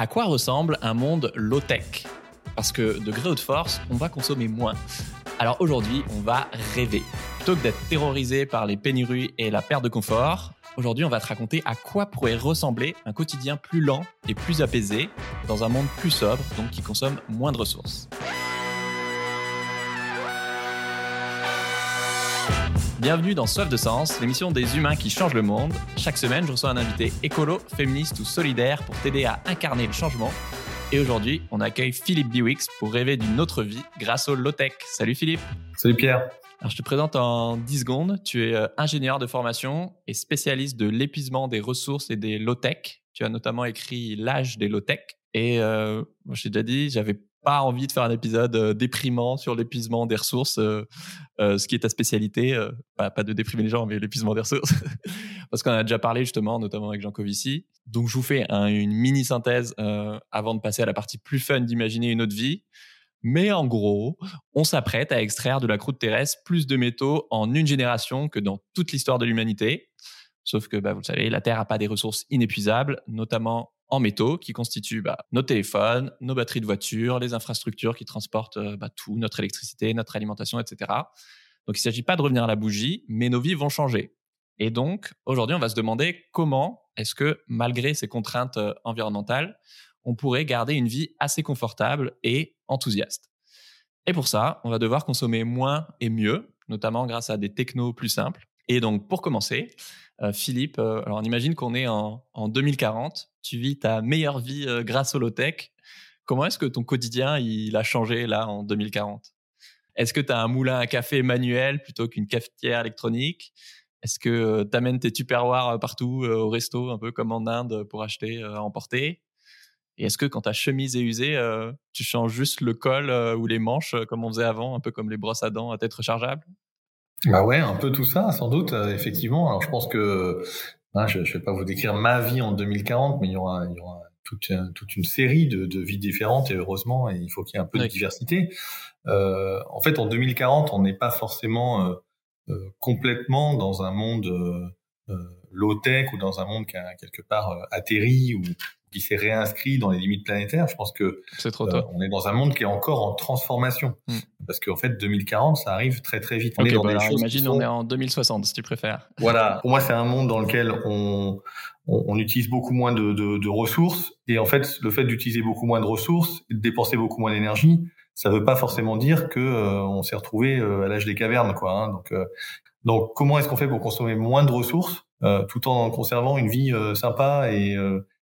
À quoi ressemble un monde low-tech? Parce que de gré ou de force, on va consommer moins. Alors aujourd'hui, on va rêver. Plutôt que d'être terrorisé par les pénuries et la perte de confort, aujourd'hui on va te raconter à quoi pourrait ressembler un quotidien plus lent et plus apaisé dans un monde plus sobre, donc qui consomme moins de ressources. Bienvenue dans Soif de Sens, l'émission des humains qui changent le monde. Chaque semaine, je reçois un invité écolo, féministe ou solidaire pour t'aider à incarner le changement. Et aujourd'hui, on accueille Philippe Biwix pour rêver d'une autre vie grâce au low-tech. Salut Philippe. Salut Pierre. Alors, je te présente en 10 secondes. Tu es euh, ingénieur de formation et spécialiste de l'épuisement des ressources et des low-tech. Tu as notamment écrit L'âge des low-tech. Et euh, moi, je t'ai déjà dit, j'avais pas envie de faire un épisode euh, déprimant sur l'épuisement des ressources, euh, euh, ce qui est ta spécialité. Pas, de déprimer les gens, mais l'épuisement des ressources. Parce qu'on a déjà parlé justement, notamment avec Jean Covici. Donc je vous fais une mini synthèse avant de passer à la partie plus fun d'imaginer une autre vie. Mais en gros, on s'apprête à extraire de la croûte terrestre plus de métaux en une génération que dans toute l'histoire de l'humanité. Sauf que, bah, vous le savez, la Terre n'a pas des ressources inépuisables, notamment en métaux qui constituent bah, nos téléphones, nos batteries de voiture, les infrastructures qui transportent euh, bah, tout, notre électricité, notre alimentation, etc. Donc il ne s'agit pas de revenir à la bougie, mais nos vies vont changer. Et donc aujourd'hui, on va se demander comment est-ce que malgré ces contraintes euh, environnementales, on pourrait garder une vie assez confortable et enthousiaste. Et pour ça, on va devoir consommer moins et mieux, notamment grâce à des technos plus simples. Et donc pour commencer, euh, Philippe, alors on imagine qu'on est en, en 2040 tu vis ta meilleure vie euh, grâce au low-tech. Comment est-ce que ton quotidien il a changé là en 2040 Est-ce que tu as un moulin à café manuel plutôt qu'une cafetière électronique? Est-ce que euh, tu amènes tes tupperwares euh, partout au resto, un peu comme en Inde, pour acheter à emporter? Et est-ce que quand ta chemise est usée, tu changes juste le col ou les manches comme on faisait avant, un peu comme les brosses à dents à tête rechargeable? Bah ouais, un peu tout ça, sans doute, effectivement. Alors je pense que Hein, je ne vais pas vous décrire ma vie en 2040, mais il y aura, il y aura toute, toute une série de, de, vies différentes et heureusement, et il faut qu'il y ait un peu de diversité. Euh, en fait, en 2040, on n'est pas forcément euh, euh, complètement dans un monde euh, low-tech ou dans un monde qui a quelque part atterri ou qui s'est réinscrit dans les limites planétaires. Je pense que c'est trop tôt. on est dans un monde qui est encore en transformation. Hmm. Parce qu'en fait, 2040, ça arrive très très vite. On est dans bah imagine, on est en 2060, si tu préfères. Voilà. Pour moi, c'est un monde dans lequel on, on, on utilise beaucoup moins de, de, de, ressources. Et en fait, le fait d'utiliser beaucoup moins de ressources et de dépenser beaucoup moins d'énergie, ça veut pas forcément dire que euh, on s'est retrouvé euh, à l'âge des cavernes, quoi. Hein. Donc, euh, donc, comment est-ce qu'on fait pour consommer moins de ressources tout en conservant une vie sympa et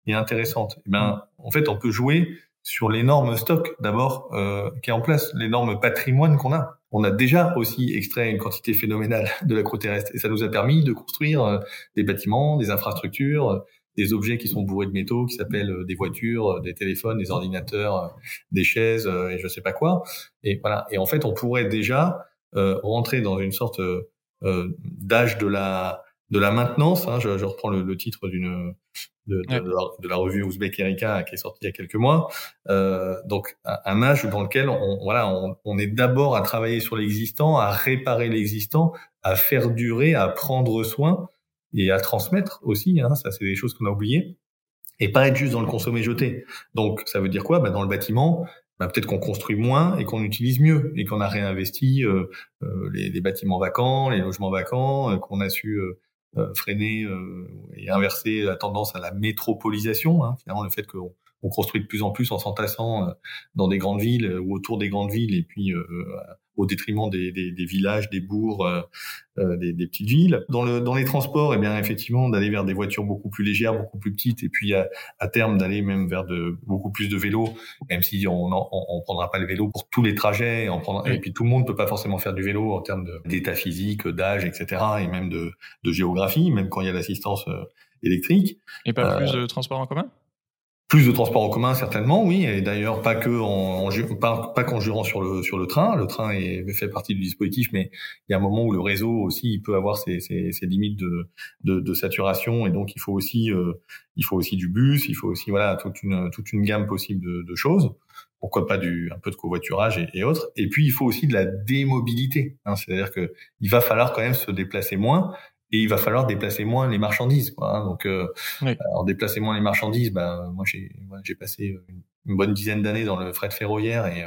et intéressante. Et eh ben, mm. en fait, on peut jouer sur l'énorme stock d'abord euh, qui est en place, l'énorme patrimoine qu'on a. On a déjà aussi extrait une quantité phénoménale de la croûte terrestre et ça nous a permis de construire euh, des bâtiments, des infrastructures, euh, des objets qui sont bourrés de métaux, qui s'appellent euh, des voitures, des téléphones, des ordinateurs, des chaises et je sais pas quoi. Et voilà. Et en fait, on pourrait déjà rentrer dans une sorte d'âge de la de la maintenance. Hein, je, je, reprends le, le titre d'une de, de, de, la, revue Ouzbek Erika qui est sortie il y a quelques mois. Euh, donc un âge dans lequel on, voilà, on, on est d'abord à travailler sur l'existant, à réparer l'existant, à faire durer, à prendre soin et à transmettre aussi. Hein, ça, c'est des choses qu'on a oubliées. Et pas être juste dans le consommer jeté. Donc ça veut dire quoi? Bah, Dans le bâtiment, bah, peut-être qu'on construit moins et qu'on utilise mieux et qu'on a réinvesti euh, euh, les, les, bâtiments vacants, les logements vacants, euh, qu'on a su euh, freiner euh, et inverser la tendance à la métropolisation. Hein, finalement, le fait qu'on on construit de plus en plus en s'entassant euh, dans des grandes villes ou autour des grandes villes et puis au détriment des, des, des, villages, des bourgs, euh, euh, des, des, petites villes. Dans, le, dans les transports, eh bien effectivement, d'aller vers des voitures beaucoup plus légères, beaucoup plus petites, et puis à, à terme d'aller même vers de beaucoup plus de vélos, même si on on, on prendra pas le vélo pour tous les trajets, on prendra, et puis tout le monde peut pas forcément faire du vélo en termes d'état physique, d'âge, etc., et même de, de géographie, même quand il y a l'assistance euh, électrique. Et pas plus de transports en commun? Plus de transport en commun certainement, oui, et d'ailleurs pas que en, en pas, pas qu'en jurant sur le sur le train. Le train est, fait partie du dispositif, mais il y a un moment où le réseau aussi il peut avoir ses, ses, ses limites de, de, de, saturation, et donc il faut aussi euh, il faut aussi du bus, il faut aussi voilà toute une toute une gamme possible de, de choses. Pourquoi pas du un peu de covoiturage et, et, autres. Et puis il faut aussi de la démobilité, hein, c'est-à-dire que il va falloir quand même se déplacer moins et il va falloir déplacer moins les marchandises. Quoi, hein. donc, euh, alors déplacer moins les marchandises, ben moi j'ai j'ai passé une, bonne dizaine d'années dans le fret ferroviaire et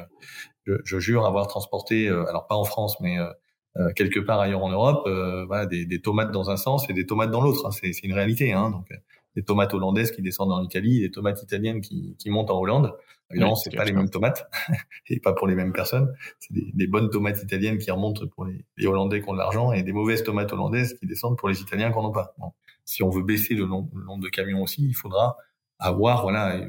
je, je, jure avoir transporté, alors pas en France, mais quelque part ailleurs en Europe, voilà, des, des, tomates dans un sens et des tomates dans l'autre. Hein. C'est une réalité. Hein, donc des tomates hollandaises qui descendent en Italie, des tomates italiennes qui, qui montent en Hollande. Évidemment, c'est pas les mêmes tomates et pas pour les mêmes personnes. C'est des, des, bonnes tomates italiennes qui remontent pour les, les Hollandais qui ont de l'argent et des mauvaises tomates hollandaises qui descendent pour les Italiens qui n'en ont pas. Bon. Si on veut baisser le nombre, de camions aussi, il faudra avoir voilà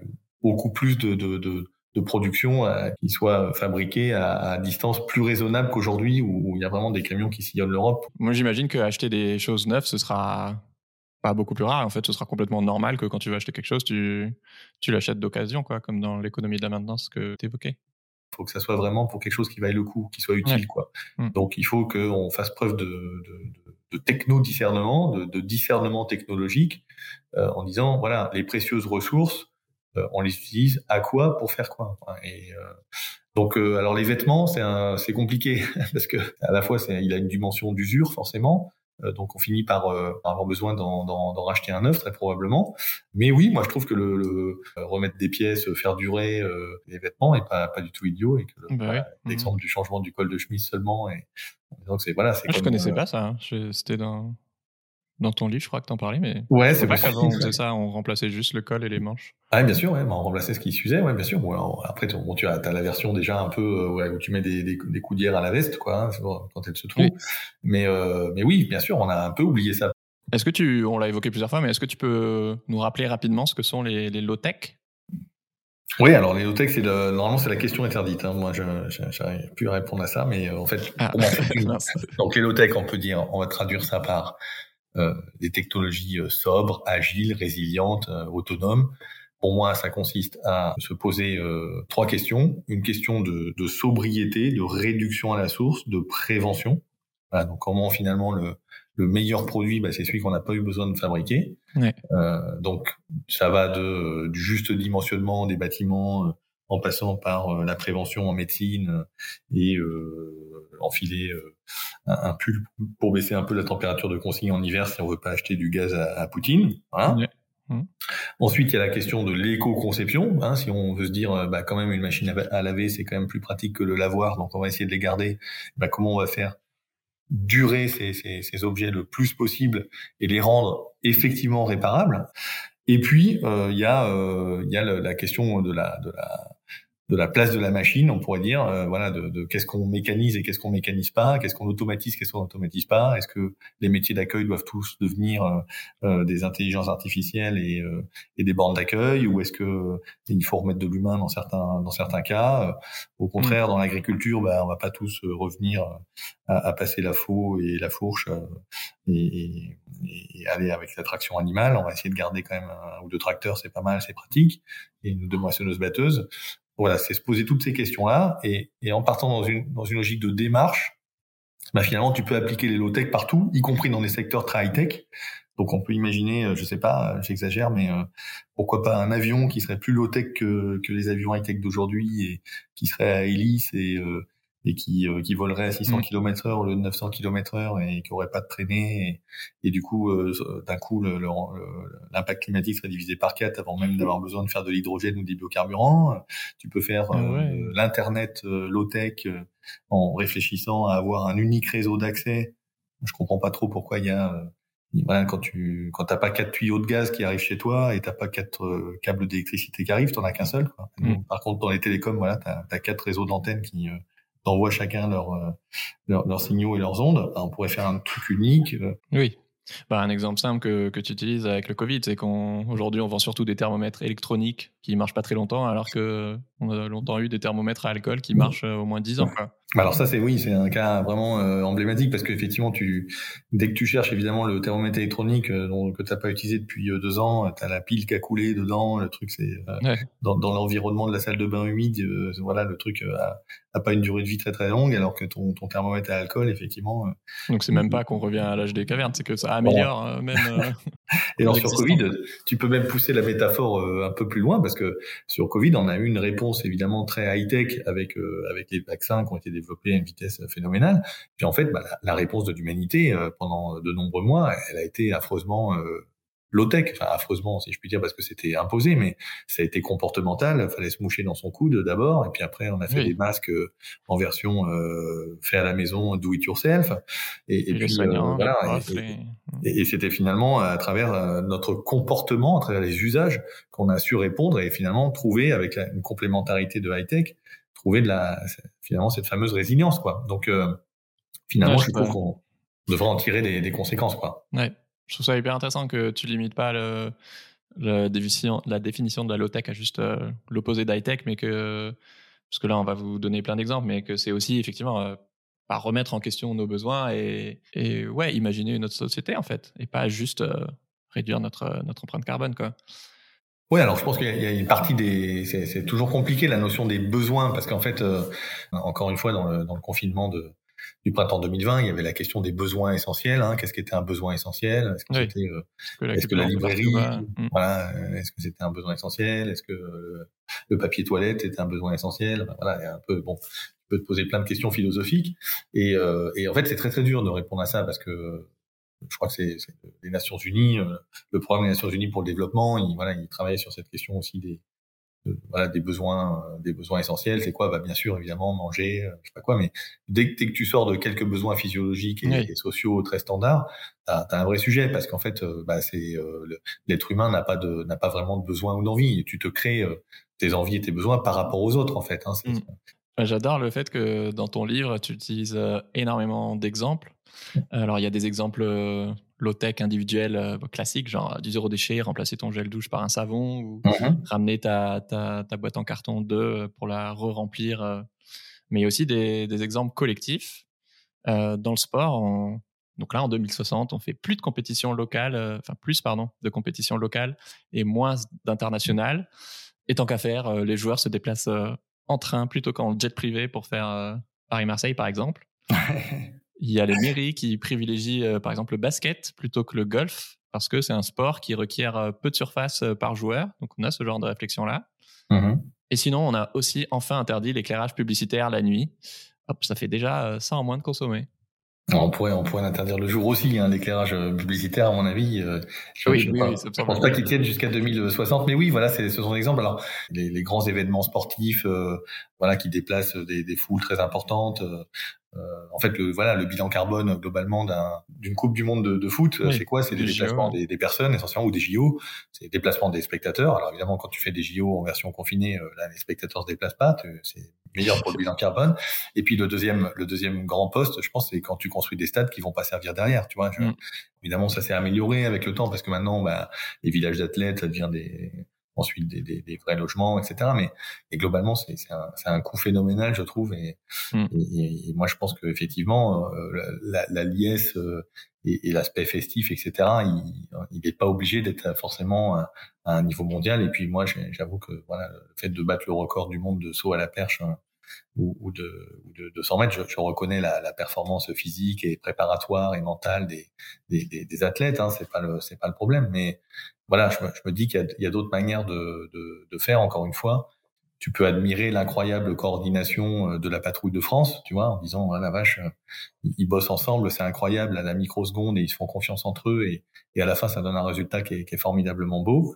beaucoup plus de, de, de, de production euh, qui soit fabriquée à, à, distance plus raisonnable qu'aujourd'hui où, où il y a vraiment des camions qui sillonnent l'Europe. Moi, j'imagine que acheter des choses neuves, ce sera beaucoup plus rare. En fait, ce sera complètement normal que quand tu veux acheter quelque chose, tu, tu l'achètes d'occasion, quoi, comme dans l'économie de la maintenance que tu évoquais. Il faut que ça soit vraiment pour quelque chose qui vaille le coup, qui soit utile, quoi. Mm. Donc, il faut qu'on fasse preuve de, de, de techno-discernement, de, de, discernement technologique, euh, en disant, voilà, les précieuses ressources, euh, on les utilise à quoi pour faire quoi. Et euh, donc, alors les vêtements, c'est compliqué parce que à la fois, il a une dimension d'usure forcément, donc on finit par, euh, avoir besoin d'en racheter un neuf très probablement. Mais oui, moi je trouve que le, le euh, remettre des pièces, faire durer les vêtements est pas, pas du tout idiot et que bah l'exemple du changement du col de chemise seulement et donc c'est voilà. Ah, je connaissais pas ça. Hein. C'était dans dans ton livre, je crois que t'en parlais, mais ouais, c'est pas qu'avant on faisait ça, on remplaçait juste le col et les manches. Ah bien sûr, ouais, on remplaçait ce qui s'usait, ouais, bien sûr. après, bon, tu as, as la version déjà un peu euh, ouais, où tu mets des, des, des coudières à la veste, quoi, hein, quand elle se trouve. Mais euh, mais oui, bien sûr, on a un peu oublié ça. Est-ce que tu, on l'a évoqué plusieurs fois, mais est-ce que tu peux nous rappeler rapidement ce que sont les, les low-tech? Oui, alors les low-tech, c'est normalement c'est la question interdite. Hein. Moi, je n'arrive plus à répondre à ça, mais euh, en fait, ah. donc les low-tech, on peut dire, on va traduire ça par des technologies euh, sobres, agiles, résilientes, euh, autonomes. Pour moi, ça consiste à se poser trois questions. Une question de, de, sobriété, de réduction à la source, de prévention. Voilà, donc comment finalement le, le meilleur produit, bah, c'est celui qu'on n'a pas eu besoin de fabriquer. Ouais. Euh, donc ça va de, du juste dimensionnement des bâtiments en passant par la prévention en médecine et euh, enfiler un, pull pour baisser un peu la température de consigne en hiver si on veut pas acheter du gaz à, Poutine. Hein. Mmh. Ensuite, il y a la question de l'éco-conception. Hein, si on veut se dire, euh, bah, quand même, une machine à, laver, c'est quand même plus pratique que le lavoir, donc on va essayer de les garder. Bah, comment on va faire durer ces, ces, ces, objets le plus possible et les rendre effectivement réparables? Et puis, euh, il y a, euh, il y a la question de la, de la de la place de la machine, on pourrait dire, euh, voilà, de, de qu'est-ce qu'on mécanise et qu'est-ce qu'on mécanise pas, qu'est-ce qu'on automatise, qu'est-ce qu'on automatise pas, est-ce que les métiers d'accueil doivent tous devenir euh, euh des intelligences artificielles et, euh, et des bornes d'accueil, ou est-ce que il faut remettre de l'humain dans certains dans certains cas. Au contraire, mm. dans l'agriculture, bah, on va pas tous revenir à, à, passer la faux et la fourche et, et, et, aller avec la traction animale. On va essayer de garder quand même un ou deux tracteurs, c'est pas mal, c'est pratique, et une deux moissonneuses batteuses. Voilà, c'est se poser toutes ces questions-là et, et, en partant dans une, dans une logique de démarche, bah finalement, tu peux appliquer les low-tech partout, y compris dans des secteurs très high-tech. Donc, on peut imaginer, euh, je sais pas, j'exagère, mais euh, pourquoi pas un avion qui serait plus low-tech que, que les avions high-tech d'aujourd'hui et qui serait à hélice et, euh, et qui, euh, qui volerait à 600 km heure au lieu de 900 km heure et qui aurait pas de traînée et, et du coup euh, d'un coup l'impact climatique serait divisé par quatre avant même d'avoir besoin de faire de l'hydrogène ou des biocarburants tu peux faire ah euh, l'internet low tech en réfléchissant à avoir un unique réseau d'accès je comprends pas trop pourquoi il y a voilà, quand tu quand t'as pas quatre tuyaux de gaz qui arrivent chez toi et t'as pas quatre câbles d'électricité qui arrivent, t'en as qu'un seul. Quoi. Mm. Par contre, dans les télécoms, voilà, t'as as quatre réseaux d'antennes qui t'envoies chacun leurs leur, leurs signaux et leurs ondes, on pourrait faire un truc unique. Euh. Oui. Bah, un exemple simple que, que tu utilises avec le Covid, c'est qu'aujourd'hui, on, vend surtout des thermomètres électroniques qui marchent pas très longtemps, alors que on a longtemps eu des thermomètres à alcool qui marchent euh, au moins 10 ans. Quoi. Bah, alors ça c'est oui, c'est un cas vraiment euh, emblématique parce qu'effectivement tu dès que tu cherches évidemment le thermomètre électronique euh, que t'as pas utilisé depuis euh, deux ans, t'as la pile qui a coulé dedans, le truc c'est dans, dans l'environnement de la salle de bain humide, voilà le truc a, a, pas une durée de vie très très longue alors que ton, ton thermomètre à alcool effectivement. Donc c'est même pas qu'on revient à l'âge des cavernes, c'est que ça améliore même. Et alors sur Covid, tu peux même pousser la métaphore euh, un peu plus loin parce que sur Covid, on a eu une réponse évidemment très high tech avec euh, avec les vaccins qui ont été développés à une vitesse phénoménale. Puis en fait, bah, la, réponse de l'humanité euh, pendant de nombreux mois, elle a été affreusement low-tech, enfin affreusement si je puis dire parce que c'était imposé, mais ça a été comportemental. Il fallait se moucher dans son coude d'abord, et puis après on a fait des masques euh, en version euh, fait à la maison, do it yourself. Et, et puis euh, voilà. Et, et c'était finalement à travers euh, notre comportement, à travers les usages, qu'on a su répondre et finalement trouver avec une complémentarité de high tech, trouver de la finalement cette fameuse résilience quoi. Donc finalement, je, trouve qu'on devrait en tirer des, des conséquences quoi. Ouais je trouve ça hyper intéressant que tu limites pas la définition de la low-tech à juste euh, l'opposé d'high-tech, mais que, parce que là, on va vous donner plein d'exemples, mais que c'est aussi effectivement euh, pas remettre en question nos besoins et, ouais, imaginer une autre société en fait, et pas juste euh, réduire notre, notre empreinte carbone. Quoi. Oui, alors je pense qu'il y a une partie des, c'est toujours compliqué la notion des besoins parce qu'en fait, encore une fois, dans le confinement de, du printemps 2020, il y avait la question des besoins essentiels. Hein. Qu'est-ce qui était un besoin essentiel? Est-ce que c'était, euh, est-ce que la librairie, mmh. voilà, euh, est-ce que c'était un besoin essentiel? Est-ce que euh, le papier toilette était un besoin essentiel? Voilà, a un peu bon. Tu peux te poser plein de questions philosophiques et, euh, et en fait c'est très très dur de répondre à ça parce que je crois que c'est les Nations Unies, le programme des Nations Unies pour le développement, il, voilà, il travaillait sur cette question aussi des, voilà des besoins euh, des besoins essentiels c'est quoi? Bah bien sûr évidemment manger euh, je sais pas quoi mais dès, que tu sors de quelques besoins physiologiques et, sociaux très standards t'as as un vrai sujet parce qu'en fait euh, bah c'est l'être humain n'a pas de n'a pas vraiment de besoin ou d'envie tu te crées tes envies et tes besoins par rapport aux autres en fait hein, mmh. J'adore le fait que dans ton livre, tu utilises énormément d'exemples. Mmh. Alors, il y a des exemples low-tech individuel euh, classique, genre du zéro déchet, remplacer ton gel douche par un savon ou mhm. ramener ta, ta, ta, boîte en carton 2 euh, pour la re-remplir. Euh. Mais il y a aussi des, des exemples collectifs. dans le sport, donc là, en 2060, on fait plus de compétition locale, enfin plus, pardon, de compétition locale et moins d'international. Et tant qu'à faire, les joueurs se déplacent en train plutôt qu'en jet privé pour faire Paris-Marseille, par exemple. Il y a les mairies qui privilégient euh, par exemple le basket plutôt que le golf parce que c'est un sport qui requiert euh, peu de surface euh, par joueur. Donc on a ce genre de réflexion là. Mmh Et sinon, on a aussi enfin interdit l'éclairage publicitaire la nuit. Hop, ça fait déjà ça en moins de consommer. On pourrait, on pourrait interdire le jour aussi, hein, l'éclairage publicitaire, à mon avis. je, oui, je, pense pas qu'il tienne jusqu'à 2060, mais oui, voilà, c'est ce sont des exemples. Alors, les, grands événements sportifs, voilà, qui déplacent des, des foules très importantes, euh, en fait, le, voilà, le bilan carbone globalement d'une Coupe du Monde de, foot, c'est quoi? C'est des déplacements des, des, personnes essentiellement ou des JO, c'est des déplacements des spectateurs. Alors évidemment, quand tu fais des JO en version confinée, euh, là, les spectateurs se déplacent pas, c'est meilleur pour le bilan carbone. Et puis le deuxième, le deuxième grand poste, je pense, c'est quand tu construis des stades qui vont pas servir derrière. Tu vois, mm. évidemment, ça s'est amélioré avec le temps parce que maintenant, bah, les villages d'athlètes, ça devient des ensuite des, des, des, vrais logements, etc. Mais et globalement, c'est un, un coût phénoménal, je trouve. Et, mm. et, moi, je pense qu'effectivement, euh, la, la liesse euh, et, et l'aspect festif, etc. Il n'est pas obligé d'être forcément à, un niveau mondial. Et puis moi, j'avoue que voilà, le fait de battre le record du monde de saut à la perche. Hein, ou, ou, de, ou de, de 100 mètres, je, je reconnais la, la, performance physique et préparatoire et mentale des, des, des, des athlètes. Hein, c'est pas le c'est pas le problème, mais voilà, je me, je me dis qu'il y a, a d'autres manières de, de, de, faire. Encore une fois, tu peux admirer l'incroyable coordination euh, de la patrouille de France, tu vois, en disant ah, la vache, euh, ils bossent ensemble, c'est incroyable à la microseconde et ils se font confiance entre eux et, et à la fin ça donne un résultat qui est, qui est formidablement beau.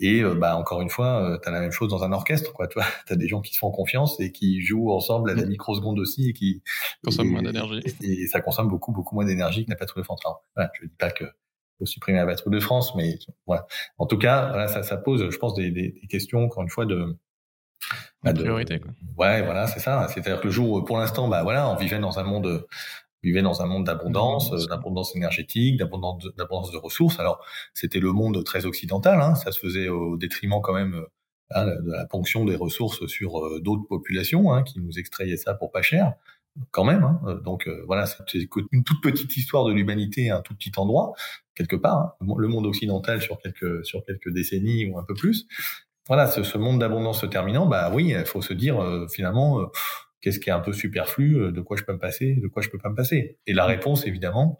Et euh, bah encore une fois, tu as la même chose dans un orchestre, quoi. Tu vois, as des gens qui se font confiance et qui jouent ensemble à la microseconde aussi et qui consomment moins d'énergie. Et, ça consomme beaucoup beaucoup moins d'énergie que la patrouille de France. Alors, voilà, je dis pas que faut supprimer la patrouille de France, mais voilà. En tout cas, voilà, ça, ça pose, je pense, des, des, des questions encore une fois de bah, de priorité. Quoi. Ouais, voilà, c'est ça. C'est-à-dire que le jour, pour l'instant, bah voilà, on vivait dans un monde vivait dans un monde d'abondance, d'abondance énergétique, d'abondance de, d'abondance de ressources. Alors, c'était le monde très occidental, hein, ça se faisait au détriment quand même hein, de la ponction des ressources sur euh, d'autres populations hein, qui nous extrayaient ça pour pas cher quand même. Hein. Euh, donc euh, voilà, c'est une toute petite histoire de l'humanité, un tout petit endroit quelque part. Hein. Le monde occidental sur quelques sur quelques décennies ou un peu plus. Voilà, ce, ce monde d'abondance se terminant, bah oui, il faut se dire euh, finalement qu'est-ce qui est un peu superflu, de quoi je peux me passer, de quoi je peux pas me passer. Et la réponse, évidemment,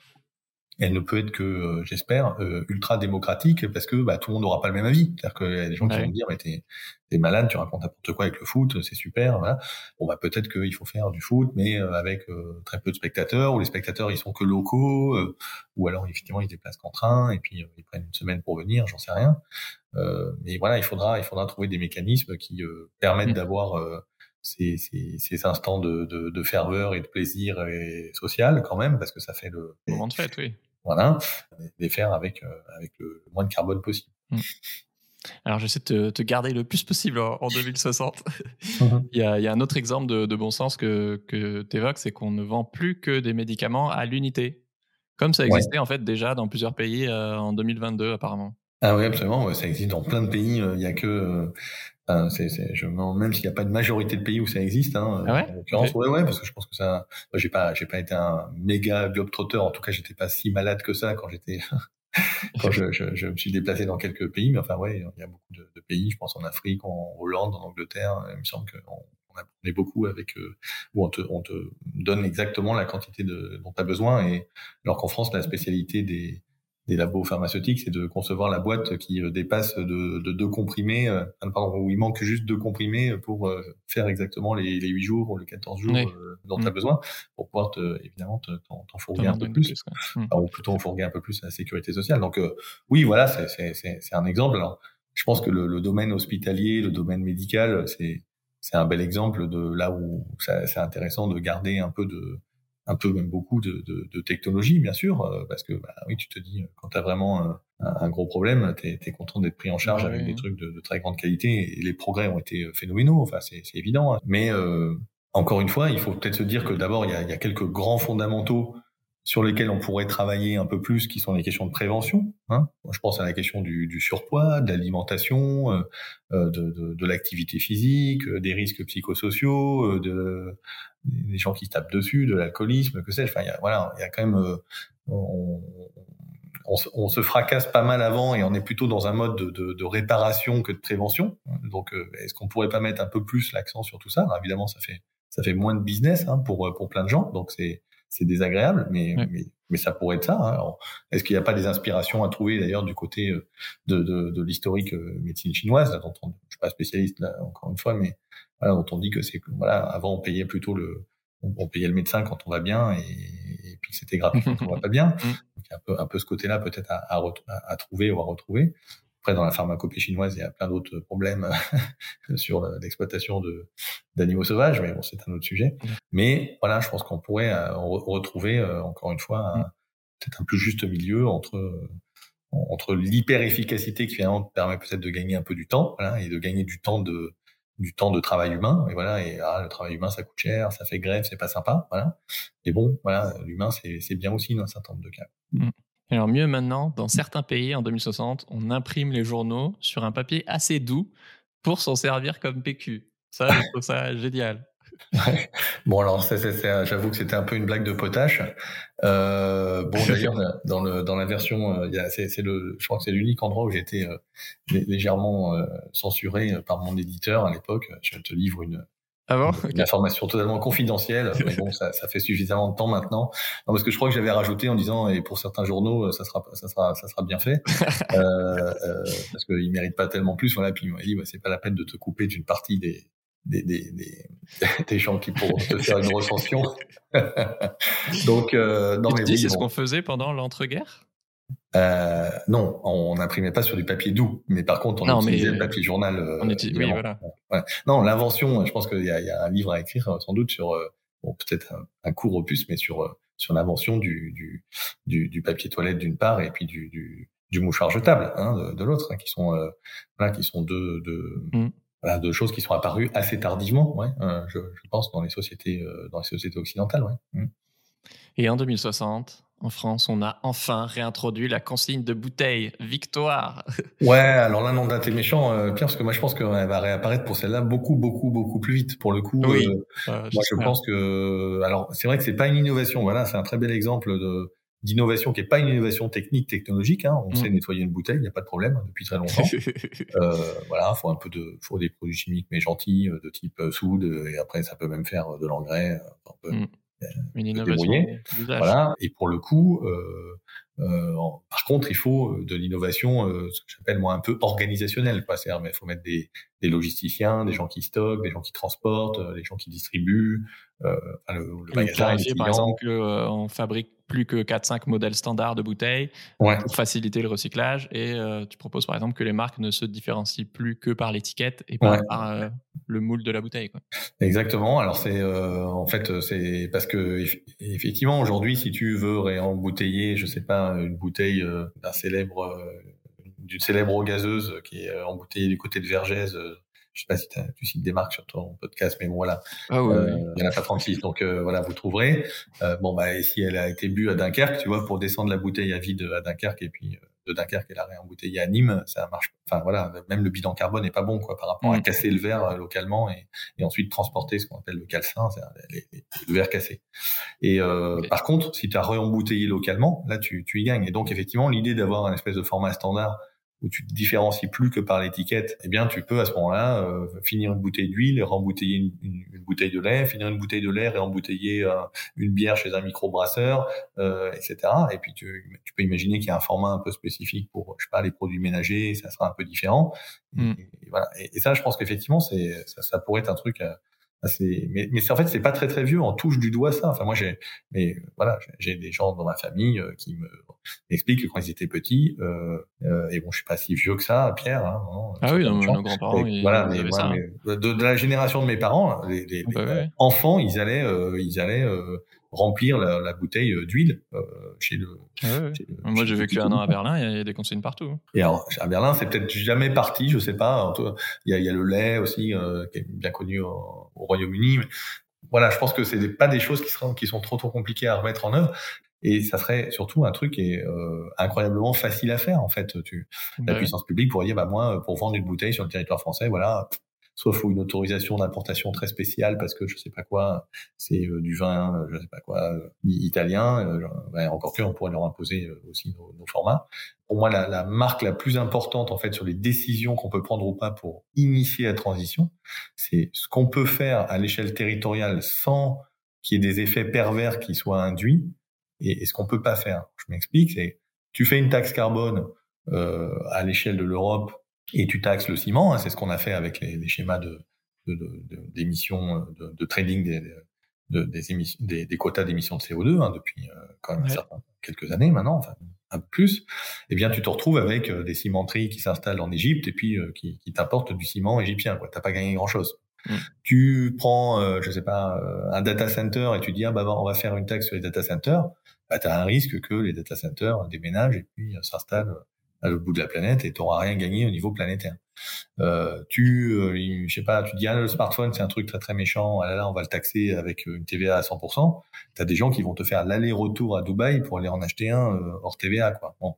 elle ne peut être que, euh, j'espère, euh, ultra démocratique parce que bah, tout le monde n'aura pas le même avis. C'est-à-dire qu'il y a des gens qui vont me dire, mais t'es es malade, tu racontes n'importe quoi avec le foot, c'est super. Voilà. Bon, bah peut-être qu'il faut faire du foot, mais avec très peu de spectateurs, ou les spectateurs ils sont que locaux, ou alors effectivement ils se déplacent qu'en train et puis ils prennent une semaine pour venir, j'en sais rien. mais voilà, il faudra, il faudra trouver des mécanismes qui permettent mmh. d'avoir ces, ces, ces, instants de, de, de, ferveur et de plaisir et social quand même, parce que ça fait le moment de fête, oui. Voilà, les faire avec euh, avec le, moins de carbone possible. Mmh. Alors, j'essaie de te, garder le plus possible en, 2060. Mmh. il, y a, il, y a, un autre exemple de, de bon sens que, que tu évoques, c'est qu'on ne vend plus que des médicaments à l'unité, comme ça existait en fait déjà dans plusieurs pays euh, en 2022 apparemment. Ah oui, absolument. Ça existe dans plein de pays. Euh, il y a que je même s'il n'y a pas une majorité de pays où ça existe, hein, ah ouais, en l'occurrence, ouais, ouais, parce que je pense que ça, j'ai pas, j'ai pas été un méga globetrotter. En tout cas, j'étais pas si malade que ça quand j'étais, quand je, je, je, me suis déplacé dans quelques pays. Mais enfin, ouais, il y a beaucoup de, de pays. Je pense en Afrique, en Hollande, en Angleterre. Il me semble qu'on on apprenait beaucoup avec euh, où on te, on te donne exactement la quantité de, dont tu as besoin. Et alors qu'en France, la spécialité des des labos pharmaceutiques, c'est de concevoir la boîte qui euh, dépasse de, de deux comprimés, euh, pardon, où il manque juste deux comprimés pour euh, faire exactement les, les 8 jours ou les 14 jours dont tu as mm. besoin, pour pouvoir te, évidemment t'en fourguer un peu plus, mm. ou plutôt fourguer un peu plus à la sécurité sociale. Donc oui, voilà, c'est un exemple. Alors, je pense que le, le domaine hospitalier, le domaine médical, c'est un bel exemple de là où c'est intéressant de garder un peu de un peu même beaucoup de, de, de technologie, bien sûr, euh, parce que bah, oui, tu te dis, quand tu as vraiment un, un, gros problème, tu es, content d'être pris en charge avec des trucs de, de, très grande qualité, et les progrès ont été euh, phénoménaux, enfin c'est évident. Hein. Mais euh, encore une fois, il faut peut-être se dire que d'abord, il y a, y a, quelques grands fondamentaux sur lesquels on pourrait travailler un peu plus, qui sont les questions de prévention. Hein. je pense à la question du, du surpoids, de l'alimentation, euh, de, de, de l'activité physique, des risques psychosociaux, de des gens qui se tapent dessus, de l'alcoolisme, que sais-je. Enfin, y a, voilà, il y a quand même, euh, on, on, on, se fracasse pas mal avant et on est plutôt dans un mode de, de, de réparation que de prévention. Donc, euh, est-ce qu'on pourrait pas mettre un peu plus l'accent sur tout ça? Alors, Évidemment, ça fait ça fait moins de business hein, pour pour plein de gens, donc c'est c'est désagréable, mais, mais, mais ça pourrait être ça. Hein. Est-ce qu'il n'y a pas des inspirations à trouver d'ailleurs du côté euh, de, de, de l'historique médecine chinoise dont on, Je suis pas spécialiste là encore une fois, mais voilà, dont on dit que c'est voilà, avant on payait plutôt le on, payait le médecin quand on va bien et, et puis c'était gratuit quand on va pas bien. Mm. Donc il y a un peu un peu ce côté-là peut-être à, à, à, trouver ou à retrouver. Après, dans la pharmacopée chinoise, il y a plein d'autres problèmes sur l'exploitation de d'animaux sauvages, mais bon, c'est un autre sujet. Mm. Mais voilà, je pense qu'on pourrait euh, retrouver euh, encore une fois mm. peut-être un plus juste milieu entre entre l'hyper efficacité qui finalement permet peut-être de gagner un peu du temps, voilà, et de gagner du temps de du temps de travail humain et voilà et ah, le travail humain ça coûte cher ça fait grève c'est pas sympa voilà et bon voilà l'humain c'est c'est bien aussi dans un certain nombre de cas mmh. Alors mieux maintenant dans certains pays en 2060 on imprime les journaux sur un papier assez doux pour s'en servir comme PQ ça je trouve ça génial Bon alors j'avoue que c'était un peu une blague de potache. Euh, bon d'ailleurs dans le dans la version, euh, c'est le, je crois que c'est l'unique endroit où j'ai été euh, légèrement euh, censuré par mon éditeur à l'époque. Je te livre une ah une information totalement confidentielle. Mais bon, ça, ça, fait suffisamment de temps maintenant. Non, parce que je crois que j'avais rajouté en disant et pour certains journaux, ça sera, ça sera, ça sera bien fait, euh, euh, parce qu'ils méritent pas tellement plus. Voilà. Puis il m'a dit, bah, c'est pas la peine de te couper d'une partie des, des, des, des, des, gens qui pourront te faire une recension. Donc, euh, non, mais oui, c'est ce qu'on faisait pendant l'entre-guerre? Euh, non, on n'imprimait pas sur du papier doux, mais par contre, on utilisait le papier journal. Euh, on utilise, oui, voilà. Ouais. Non, l'invention, je pense qu'il y, y, a un livre à écrire, euh, sans doute, sur, euh, bon, peut-être un, un, court opus, mais sur, sur l'invention du, du, du, du, papier toilette d'une part et puis du, du, du mouchoir jetable hein, de, de l'autre, hein, qui sont, voilà, qui sont deux, deux, mm voilà, de choses qui sont apparues assez tardivement, ouais, je, je, pense, dans les sociétés, dans les sociétés occidentales. Ouais. Mmh. Et en 2060, en France, on a enfin réintroduit la consigne de bouteilles. Victoire Ouais, alors là, non, là, t'es méchant, euh, Pierre, parce que moi, je pense qu'elle va réapparaître pour celle-là beaucoup, beaucoup, beaucoup plus vite. Pour le coup, oui, euh, moi, je pense que... Alors, c'est vrai que c'est pas une innovation. Voilà, c'est un très bel exemple de d'innovation qui est pas une innovation technique technologique. Hein. On mm. sait nettoyer une bouteille, il n'y a pas de problème hein, depuis très longtemps. euh, voilà, faut un peu de, faut des produits chimiques mais gentils de type soude et après ça peut même faire de l'engrais. Mm. Une innovation. Voilà. Et pour le coup, euh, Euh, par contre, il faut de l'innovation, ce que j'appelle moi un peu organisationnelle. C'est-à-dire, il faut mettre des, des logisticiens, des gens qui stockent, des gens qui transportent, des gens qui distribuent, euh, le, le magasin. par exemple qu'on fabrique plus que 4-5 modèles standards de bouteilles pour faciliter le recyclage. Et euh, tu proposes par exemple que les marques ne se différencient plus que par l'étiquette et pas par euh, le moule de la bouteille. Quoi. Exactement. Alors c'est euh, en fait c'est parce que effectivement aujourd'hui si tu veux réembouteiller, je sais pas, une bouteille d'un célèbre d'une célèbre eau gazeuse qui est embouteillée du côté de Vergès je sais pas si tu cites des marques sur ton podcast, mais bon, voilà. Ah ouais, euh, il y en a pas 36, donc euh, voilà, vous trouverez. Euh, bon, bah, et si elle a été bue à Dunkerque, tu vois, pour descendre la bouteille à vide à Dunkerque et puis euh, de Dunkerque et la réembouteiller à Nîmes, ça marche. Enfin voilà, même le bilan carbone n'est pas bon, quoi, par rapport à mm. casser le verre euh, localement et, et ensuite transporter ce qu'on appelle le calcin, c'est le verre cassé. Et par contre, si tu as réembouteillé localement, là, tu, tu y gagnes. Et donc effectivement, l'idée d'avoir un espèce de format standard où tu te différencies plus que par l'étiquette, eh bien tu peux à ce moment-là euh, finir une bouteille d'huile et rembouteiller une, une, bouteille de lait, finir une bouteille de lait et embouteiller euh, une bière chez un microbrasseur, euh, etc. Et puis tu, tu peux imaginer qu'il y a un format un peu spécifique pour je sais pas les produits ménagers, ça sera un peu différent. Mm. Et, voilà. Et, ça, je pense qu'effectivement, c'est ça, ça, pourrait être un truc euh, mais, mais en fait c'est pas très très vieux on touche du doigt ça enfin moi j'ai mais voilà j'ai des gens dans ma famille euh, qui me m'expliquent que quand ils étaient petits euh, euh, et bon je suis pas si vieux que ça Pierre hein, ah oui nos grands-parents voilà mais, de, de, la génération de mes parents les, les, enfants ils allaient euh, ils allaient euh, remplir la, la bouteille euh, d'huile euh, chez, le, Moi, j'ai vécu un an à Berlin, il y, a des consignes partout. Et alors, à Berlin, c'est peut-être jamais parti, je sais pas. Il y a, il y a le lait aussi, euh, qui est bien connu au, Royaume-Uni. Mais voilà, je pense que c'est pas des choses qui, seront, qui sont trop trop compliquées à remettre en œuvre. Et ça serait surtout un truc qui est euh, incroyablement facile à faire en fait. Tu, la puissance publique pourrait dire bah moi pour vendre une bouteille sur le territoire français, voilà, soit faut une autorisation d'importation très spéciale parce que je sais pas quoi, c'est euh, du vin, euh, je sais pas quoi, euh, italien. encore plus, on pourrait leur imposer aussi nos, nos formats. Pour moi, la, la, marque la plus importante en fait sur les décisions qu'on peut prendre ou pas pour initier la transition, c'est ce qu'on peut faire à l'échelle territoriale sans qu'il y ait des effets pervers qui soient induits et, et ce qu'on peut pas faire. Je m'explique, c'est tu fais une taxe carbone euh, à l'échelle de l'Europe et tu taxes le ciment. Hein, c'est ce qu'on a fait avec les, les schémas de d'émissions, de, de, de, trading des, des, émissions, des, des, quotas d'émissions de CO2 hein, depuis euh, quand même quelques années maintenant, enfin un peu plus. Eh bien, tu te retrouves avec euh, des cimenteries qui s'installent en Égypte et puis euh, qui, qui t'apportent du ciment égyptien. Quoi, t'as pas gagné grand Mm. Tu prends, je sais pas, un data center et tu dis ah bah on va faire une taxe sur les data centers. Bah, tu as un risque que les data centers déménagent et puis s'installent à l'autre bout de la planète et tu n'auras rien gagné au niveau planétaire. Euh, tu, euh, je sais pas, tu dis ah le smartphone c'est un truc très très méchant, ah là là on va le taxer avec une TVA à 100%. T'as des gens qui vont te faire l'aller-retour à Dubaï pour aller en acheter un euh, hors TVA quoi. Bon.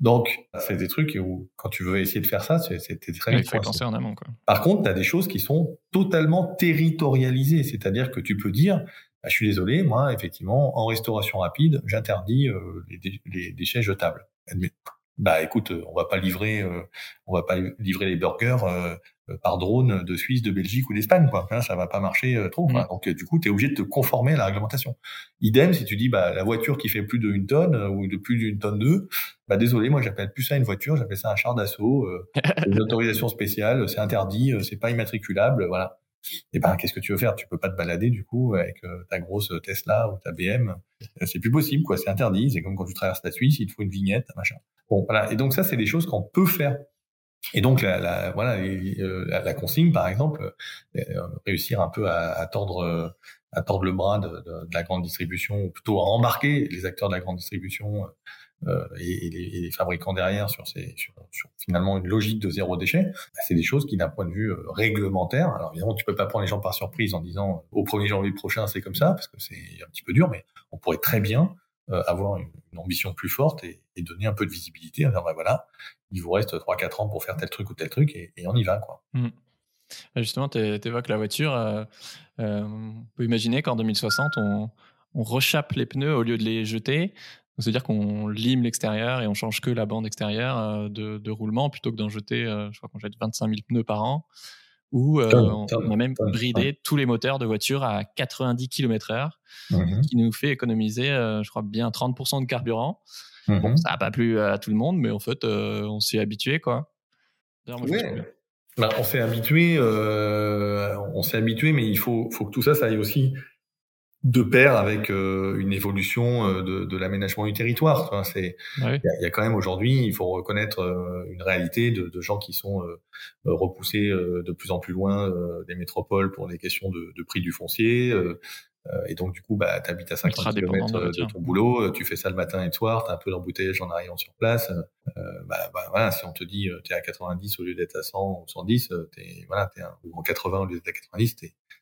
Donc c'est des trucs où quand tu veux essayer de faire ça, c'est très faut penser en amont quoi. Par contre, tu as des choses qui sont totalement territorialisées, c'est-à-dire que tu peux dire bah, je suis désolé, moi effectivement en restauration rapide, j'interdis euh, les, les déchets jetables bah écoute, euh, on va pas livrer, euh, on va pas livrer les burgers euh, par drone de Suisse, de Belgique ou d'Espagne, quoi. Hein, ça va pas marcher trop. Mmh. Donc du coup, tu es obligé de te conformer à la réglementation. Idem, si tu dis bah la voiture qui fait plus d'une tonne ou de plus d'une tonne deux, bah désolé, moi j'appelle plus ça une voiture, j'appelle ça un char d'assaut, une autorisation spéciale, c'est interdit, c'est pas immatriculable, voilà et eh ben qu'est-ce que tu veux faire? Tu peux pas te balader du coup avec euh, ta grosse Tesla ou ta BM. C'est plus possible quoi, c'est interdit. C'est comme quand tu traverses la Suisse, il te faut une vignette, machin. Bon voilà. Et donc ça c'est des choses qu'on peut faire. Et donc la, la voilà euh, la, consigne par exemple, euh, réussir un peu à, à, tordre à tordre le bras de, la grande distribution, ou plutôt à embarquer les acteurs de la grande distribution euh, et, les, fabricants derrière sur, ces, sur, finalement une logique de zéro déchet, bah, c'est des choses qui d'un point de vue euh, réglementaire, alors évidemment tu peux pas prendre les gens par surprise en disant au 1er janvier prochain c'est comme ça, parce que c'est un petit peu dur, mais on pourrait très bien euh, avoir une, ambition plus forte et, donner un peu de visibilité en disant bah, voilà, il vous reste 3-4 ans pour faire tel truc ou tel truc et, on y va quoi. Mmh. Justement, tu évoques la voiture. Euh, euh, on peut imaginer qu'en 2060, on, on rechappe les pneus au lieu de les jeter. C'est-à-dire qu'on lime l'extérieur et on change que la bande extérieure euh, de, de roulement plutôt que d'en jeter, euh, je crois qu'on jette 25 000 pneus par an. Ou euh, on, a même bridé tous les moteurs de voiture à 90 km heure, mmh qui nous fait économiser, je crois, bien 30% de carburant. Bon, ça n'a pas plu à tout le monde, mais en fait, on s'y est habitué, quoi. Bah, on s'est habitué, on s'est habitué, mais il faut, faut que tout ça, ça aille aussi de pair avec euh, une évolution euh, de, de l'aménagement du territoire. Enfin, c'est, il y, a quand même aujourd'hui, il faut reconnaître euh, une réalité de, de, gens qui sont repoussés de plus en plus loin des métropoles pour les questions de, de prix du foncier, euh, et donc, du coup, bah, tu habites à 50 km de, ton boulot, euh, tu fais ça le matin et le soir, tu as un peu d'embouteillage en arrivant sur place. Euh, bah, bah, voilà, si on te dit tu es à 90 au lieu d'être à 100 ou 110, t'es voilà, t'es ou en 80 au lieu d'être à 90,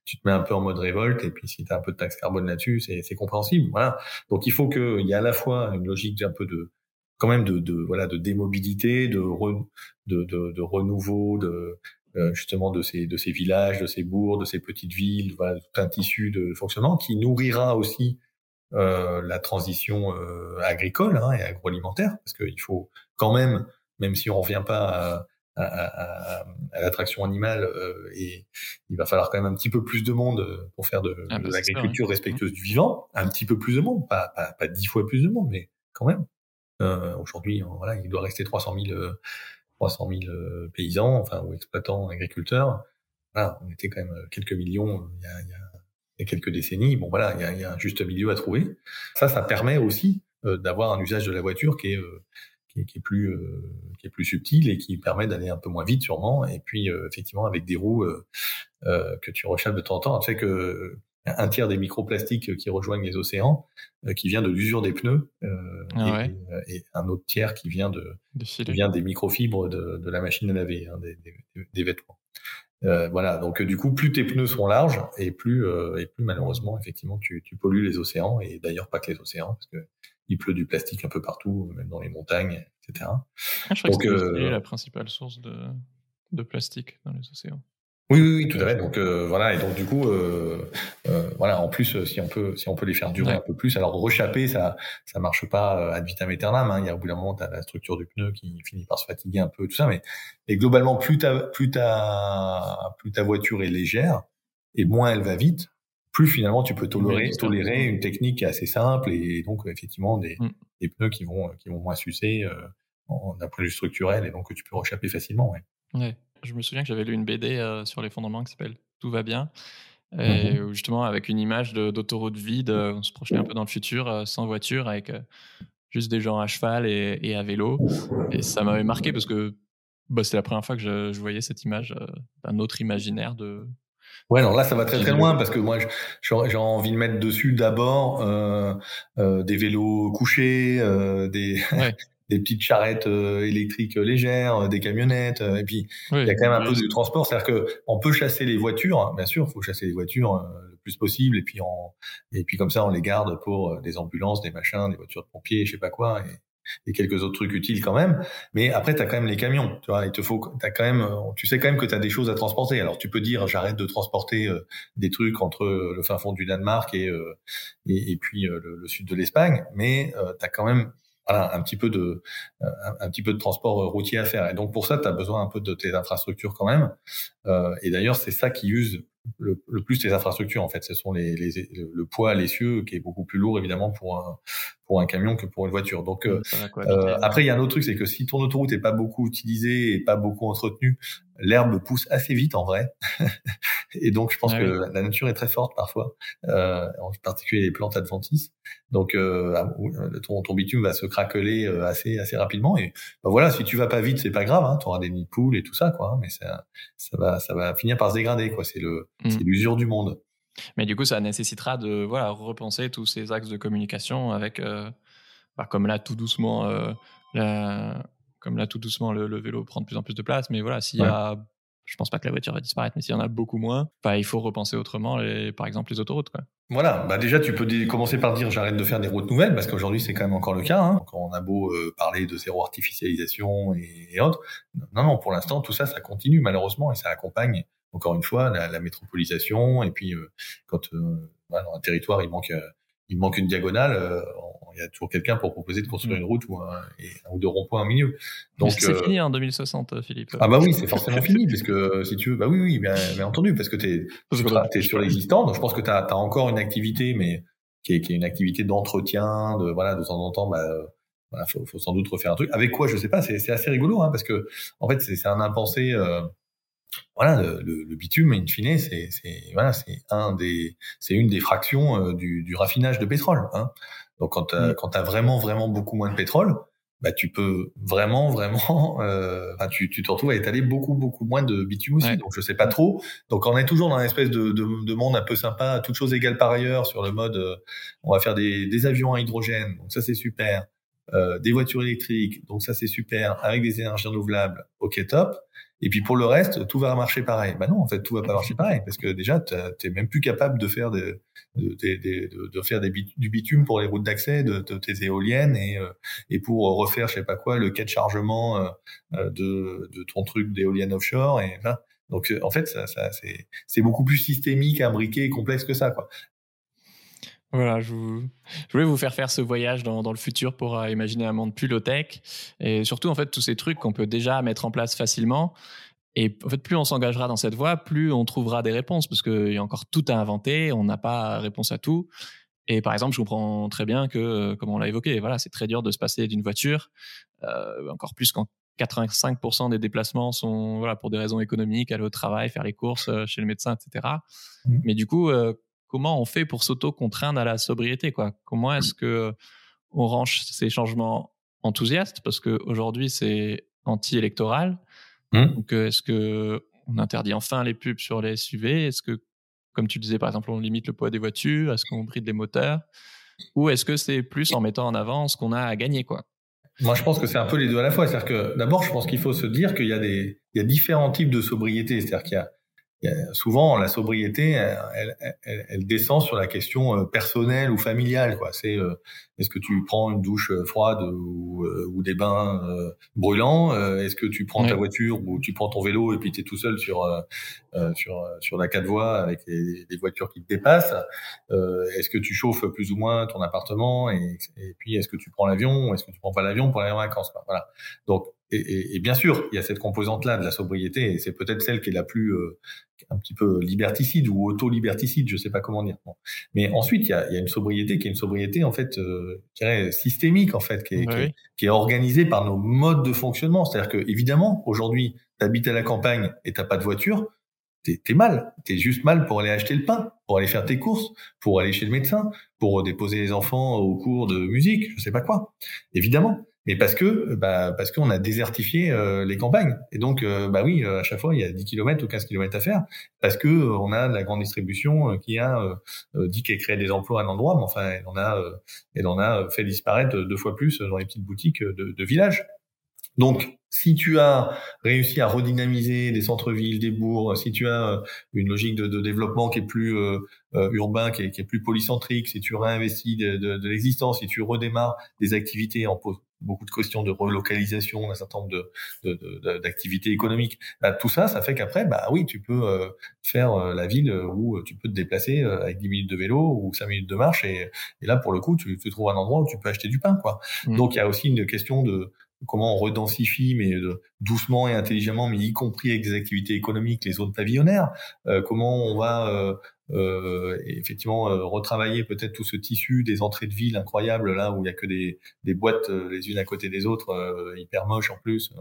tu te mets un peu en mode révolte. Et puis, si tu as un peu de taxe carbone là-dessus, c'est compréhensible. Voilà. Donc, il faut qu'il y ait à la fois une logique un peu de quand même de, de voilà de démobilité, de, de, de, de renouveau, de euh, justement de ces de ces villages, de ces bourgs, de ces petites villes, voilà, tout un tissu de fonctionnement qui nourrira aussi euh, la transition euh, agricole hein, et agroalimentaire, parce qu'il faut quand même, même si on revient pas à, à, à, à l'attraction animale, euh, et il va falloir quand même un petit peu plus de monde pour faire de, ah, de bah, l'agriculture respectueuse du vivant, un petit peu plus de monde, pas pas, pas dix fois plus de monde, mais quand même. Aujourd'hui, voilà, il doit rester 300 000 300 000 euh, paysans, enfin ou exploitants, agriculteurs. Voilà, on était quand même euh, quelques millions euh, il y a, il y a, quelques décennies. Bon voilà, il y, a, il y a, un juste milieu à trouver. Ça, ça permet aussi d'avoir un usage de la voiture qui est qui est, qui est, plus qui est plus subtil et qui permet d'aller un peu moins vite sûrement et puis effectivement avec des roues que tu rechappes de temps en temps tu sais que un tiers des microplastiques qui rejoignent les océans, euh, qui vient de l'usure des pneus, euh, ah et, euh, et, un autre tiers qui vient de, vient des microfibres de, de, la machine à laver, hein, des, des, des, vêtements. Euh, voilà, donc du coup, plus tes pneus sont larges et plus et plus malheureusement, effectivement, tu, tu pollues les océans et d'ailleurs pas que les océans parce que il pleut du plastique un peu partout, même dans les montagnes, etc. Ah, je crois donc, que c'est la principale source de, de plastique dans les océans. Oui, oui, oui, tout à fait. Donc euh, voilà, et donc du coup, euh, euh, voilà, en plus, si on peut, si on peut les faire durer un peu plus, alors rechapper, ça, ça marche pas ad vitam aeternam. Hein. Il y a au bout d'un moment, la structure du pneu qui finit par se fatiguer un peu, tout ça. Mais et globalement, plus ta, plus ta, plus ta voiture est légère et moins elle va vite, plus finalement tu peux tolérer, tolérer une technique assez simple et donc effectivement des, mm. des pneus qui vont, qui vont moins sucer euh, d'un point de vue structurel et donc que tu peux rechapper facilement. Ouais. ouais je me souviens que j'avais lu une BD euh, sur l'effondrement qui s'appelle Tout va bien. Et mmh justement, avec une image d'autoroute vide, euh, on se projetait un peu dans le futur, euh, sans voiture, avec juste des gens à cheval et, à vélo. Et ça m'avait marqué parce que bah, c'est la première fois que je, voyais cette image d'un autre imaginaire de. Ouais, alors là, ça va très très loin parce que moi, j'ai envie de mettre dessus d'abord des vélos couchés, des, des petites charrettes euh, électriques légères, euh, des camionnettes, euh, et puis il y a quand même un peu de transport, c'est-à-dire que on peut chasser les voitures, hein, bien sûr, il faut chasser les voitures le plus possible, et puis on, et puis comme ça on les garde pour des ambulances, des machins, des voitures de pompiers, je sais pas quoi, et, et quelques autres trucs utiles quand même. Mais après, tu as quand même les camions. Tu vois, il te faut, as quand même, tu sais quand même que tu as des choses à transporter. Alors tu peux dire, j'arrête de transporter des trucs entre le fin fond du Danemark et et, et puis le, le, sud de l'Espagne, mais tu as quand même voilà, un petit peu de un, petit peu de transport routier à faire. Et donc pour ça, tu as besoin un peu de tes infrastructures quand même. Euh, et d'ailleurs, c'est ça qui use le, le, plus tes infrastructures en fait. Ce sont les, les le poids à l'essieu qui est beaucoup plus lourd évidemment pour un pour un camion que pour une voiture. Donc euh, euh, après, il y a un autre truc, c'est que si ton autoroute est pas beaucoup utilisée et pas beaucoup entretenue, l'herbe pousse assez vite en vrai. et donc je pense ah que la nature est très forte parfois, euh, en particulier les plantes adventices. Donc euh, ah, ton, ton bitume va se craqueler euh, assez assez rapidement. Et bah, voilà, si tu vas pas vite, c'est pas grave. Hein, tu auras des nids de poules et tout ça, quoi. Hein, mais ça ça va ça va finir par se dégrader, quoi. C'est le mmh. c'est l'usure du monde. Mais du coup, ça nécessitera de voilà repenser tous ces axes de communication avec, euh, bah, comme là tout doucement, euh, la, comme là tout doucement le, vélo prend de plus en plus de place. Mais voilà, s'il y a, je pense pas que la voiture va disparaître, mais s'il y en a beaucoup moins, bah, il faut repenser autrement, les, par exemple les autoroutes. Quoi. Voilà, bah déjà tu peux commencer par dire j'arrête de faire des routes nouvelles parce qu'aujourd'hui c'est quand même encore le cas. Hein. Quand on a beau euh, parler de zéro artificialisation et, et autres, non non pour l'instant tout ça ça continue malheureusement et ça accompagne encore une fois, la, la métropolisation, et puis euh, quand euh, dans un territoire il manque euh, il manque une diagonale, il y a toujours quelqu'un pour proposer de construire mm. une route ou un, ou deux ronds-points au milieu. Donc c'est fini en 2060, Philippe. Ah bah oui, c'est forcément fini, parce que si tu veux, bah oui, oui, bien, bien entendu, parce que t'es es sur l'existant, donc je pense que t'as as encore une activité, mais qui est, qui est une activité d'entretien, de voilà, de temps en temps, bah, voilà, faut, faut sans doute refaire un truc. Avec quoi, je sais pas. C'est assez rigolo, hein, parce que en fait, c'est un impensé. Euh, voilà, le, le, bitume, in fine, c'est voilà, c'est un des, c'est une des fractions euh, du, du, raffinage de pétrole. Hein. Donc quand mm. quand as vraiment vraiment beaucoup moins de pétrole, bah tu peux vraiment vraiment, euh, tu, tu te retrouves à étaler beaucoup beaucoup moins de bitume aussi. Donc je sais pas trop. Donc on est toujours dans une espèce de, de, de monde un peu sympa, toutes choses égales par ailleurs, sur le mode, euh, on va faire des, des avions à hydrogène, donc ça c'est super. Euh, des voitures électriques, donc ça c'est super, avec des énergies renouvelables, ok top. Et puis pour le reste, tout va marcher pareil. Bah non, en fait, tout va pas marcher pareil parce que déjà, tu même plus capable de faire de, de, de, faire des du bitume pour les routes d'accès de, tes éoliennes et, euh, et pour refaire, je sais pas quoi, le quai de chargement euh, euh, de, ton truc d'éolienne offshore. Et donc en fait, ça, ça c'est beaucoup plus systémique, imbriqué et complexe que ça. Quoi. Voilà, je, voulais vous faire faire ce voyage dans, le futur pour euh, imaginer un monde plus low-tech et surtout en fait tous ces trucs qu'on peut déjà mettre en place facilement. Et en fait, plus on s'engagera dans cette voie, plus on trouvera des réponses parce qu'il y a encore tout à inventer, on n'a pas réponse à tout. Et par exemple, je comprends très bien que, euh, comme on l'a évoqué, voilà, c'est très dur de se passer d'une voiture, euh, encore plus quand 85% des déplacements sont voilà pour des raisons économiques, aller au travail, faire les courses chez le médecin, etc. Mmh. Mais du coup, comment on fait pour s'auto-contraindre à la sobriété quoi? Comment est-ce que on range ces changements enthousiastes? Parce qu'aujourd'hui c'est anti-électoral. Mmh. Donc euh, est-ce que on interdit enfin les pubs sur les SUV Est-ce que, comme tu disais par exemple, on limite le poids des voitures? Est-ce qu'on bride des moteurs? Ou est-ce que c'est plus en mettant en avant ce qu'on a à gagner quoi? Moi, je pense que c'est un peu les deux à la fois. C'est-à-dire que d'abord, je pense qu'il faut se dire qu'il y a des, il y a différents types de sobriété. C'est-à-dire qu'il y a souvent la sobriété, elle, elle, elle, descend sur la question euh, personnelle ou familiale. Quoi. C'est euh, est-ce que tu prends une douche euh, froide ou, ou des bains brûlants Est-ce que tu prends ta voiture ou tu prends ton vélo et puis tu es tout seul sur sur sur la quatre voies avec des voitures qui te dépassent Est-ce que tu chauffes plus ou moins ton appartement et, et puis est-ce que tu prends l'avion ou est-ce que tu prends pas l'avion pour aller en vacances Voilà. Donc et, et, et, bien sûr, il y a cette composante-là de la sobriété, et c'est peut-être celle qui est la plus euh, un petit peu liberticide ou auto-liberticide, je sais pas comment dire. Mais ensuite, il y a, il y a, une sobriété qui est une sobriété en fait, euh, je dirais systémique en fait, qui est, qui, est, qui est, organisée par nos modes de fonctionnement. C'est-à-dire que évidemment, aujourd'hui, tu habites à la campagne et t'as pas de voiture, t'es es mal. T'es juste mal pour aller acheter le pain, pour aller faire tes courses, pour aller chez le médecin, pour déposer les enfants au cours de musique, je sais pas quoi. Évidemment mais parce que bah parce qu'on a désertifié euh, les campagnes. Et donc euh, bah oui euh, à chaque fois il y a 10 km ou 15 km à faire parce que on a la grande distribution qui a dit qu'elle crée des emplois à un endroit mais enfin elle en a elle en a fait disparaître deux fois plus dans les petites boutiques de, de villages. Donc si tu as réussi à redynamiser des centres-villes, des bourgs, si tu as une logique de, de développement qui est plus urbain, qui est, qui est, plus polycentrique, si tu réinvestis de, de, de l'existence, si tu redémarres des activités en beaucoup de questions de relocalisation d'un certain nombre de, d'activités économiques. Bah, tout ça, ça fait qu'après, bah oui, tu peux euh, faire euh, la ville où tu peux te déplacer euh, avec 10 minutes de vélo ou 5 minutes de marche et, et là, pour le coup, tu, tu trouves un endroit où tu peux acheter du pain, quoi. Mmh. Donc, il y a aussi une question de comment on redensifie, mais doucement et intelligemment, mais y compris avec des activités économiques, les zones pavillonnaires. comment on va euh, effectivement euh, retravailler peut-être tout ce tissu des entrées de ville incroyables là où il y a que des, des boîtes euh, les unes à côté des autres euh, hyper moches en plus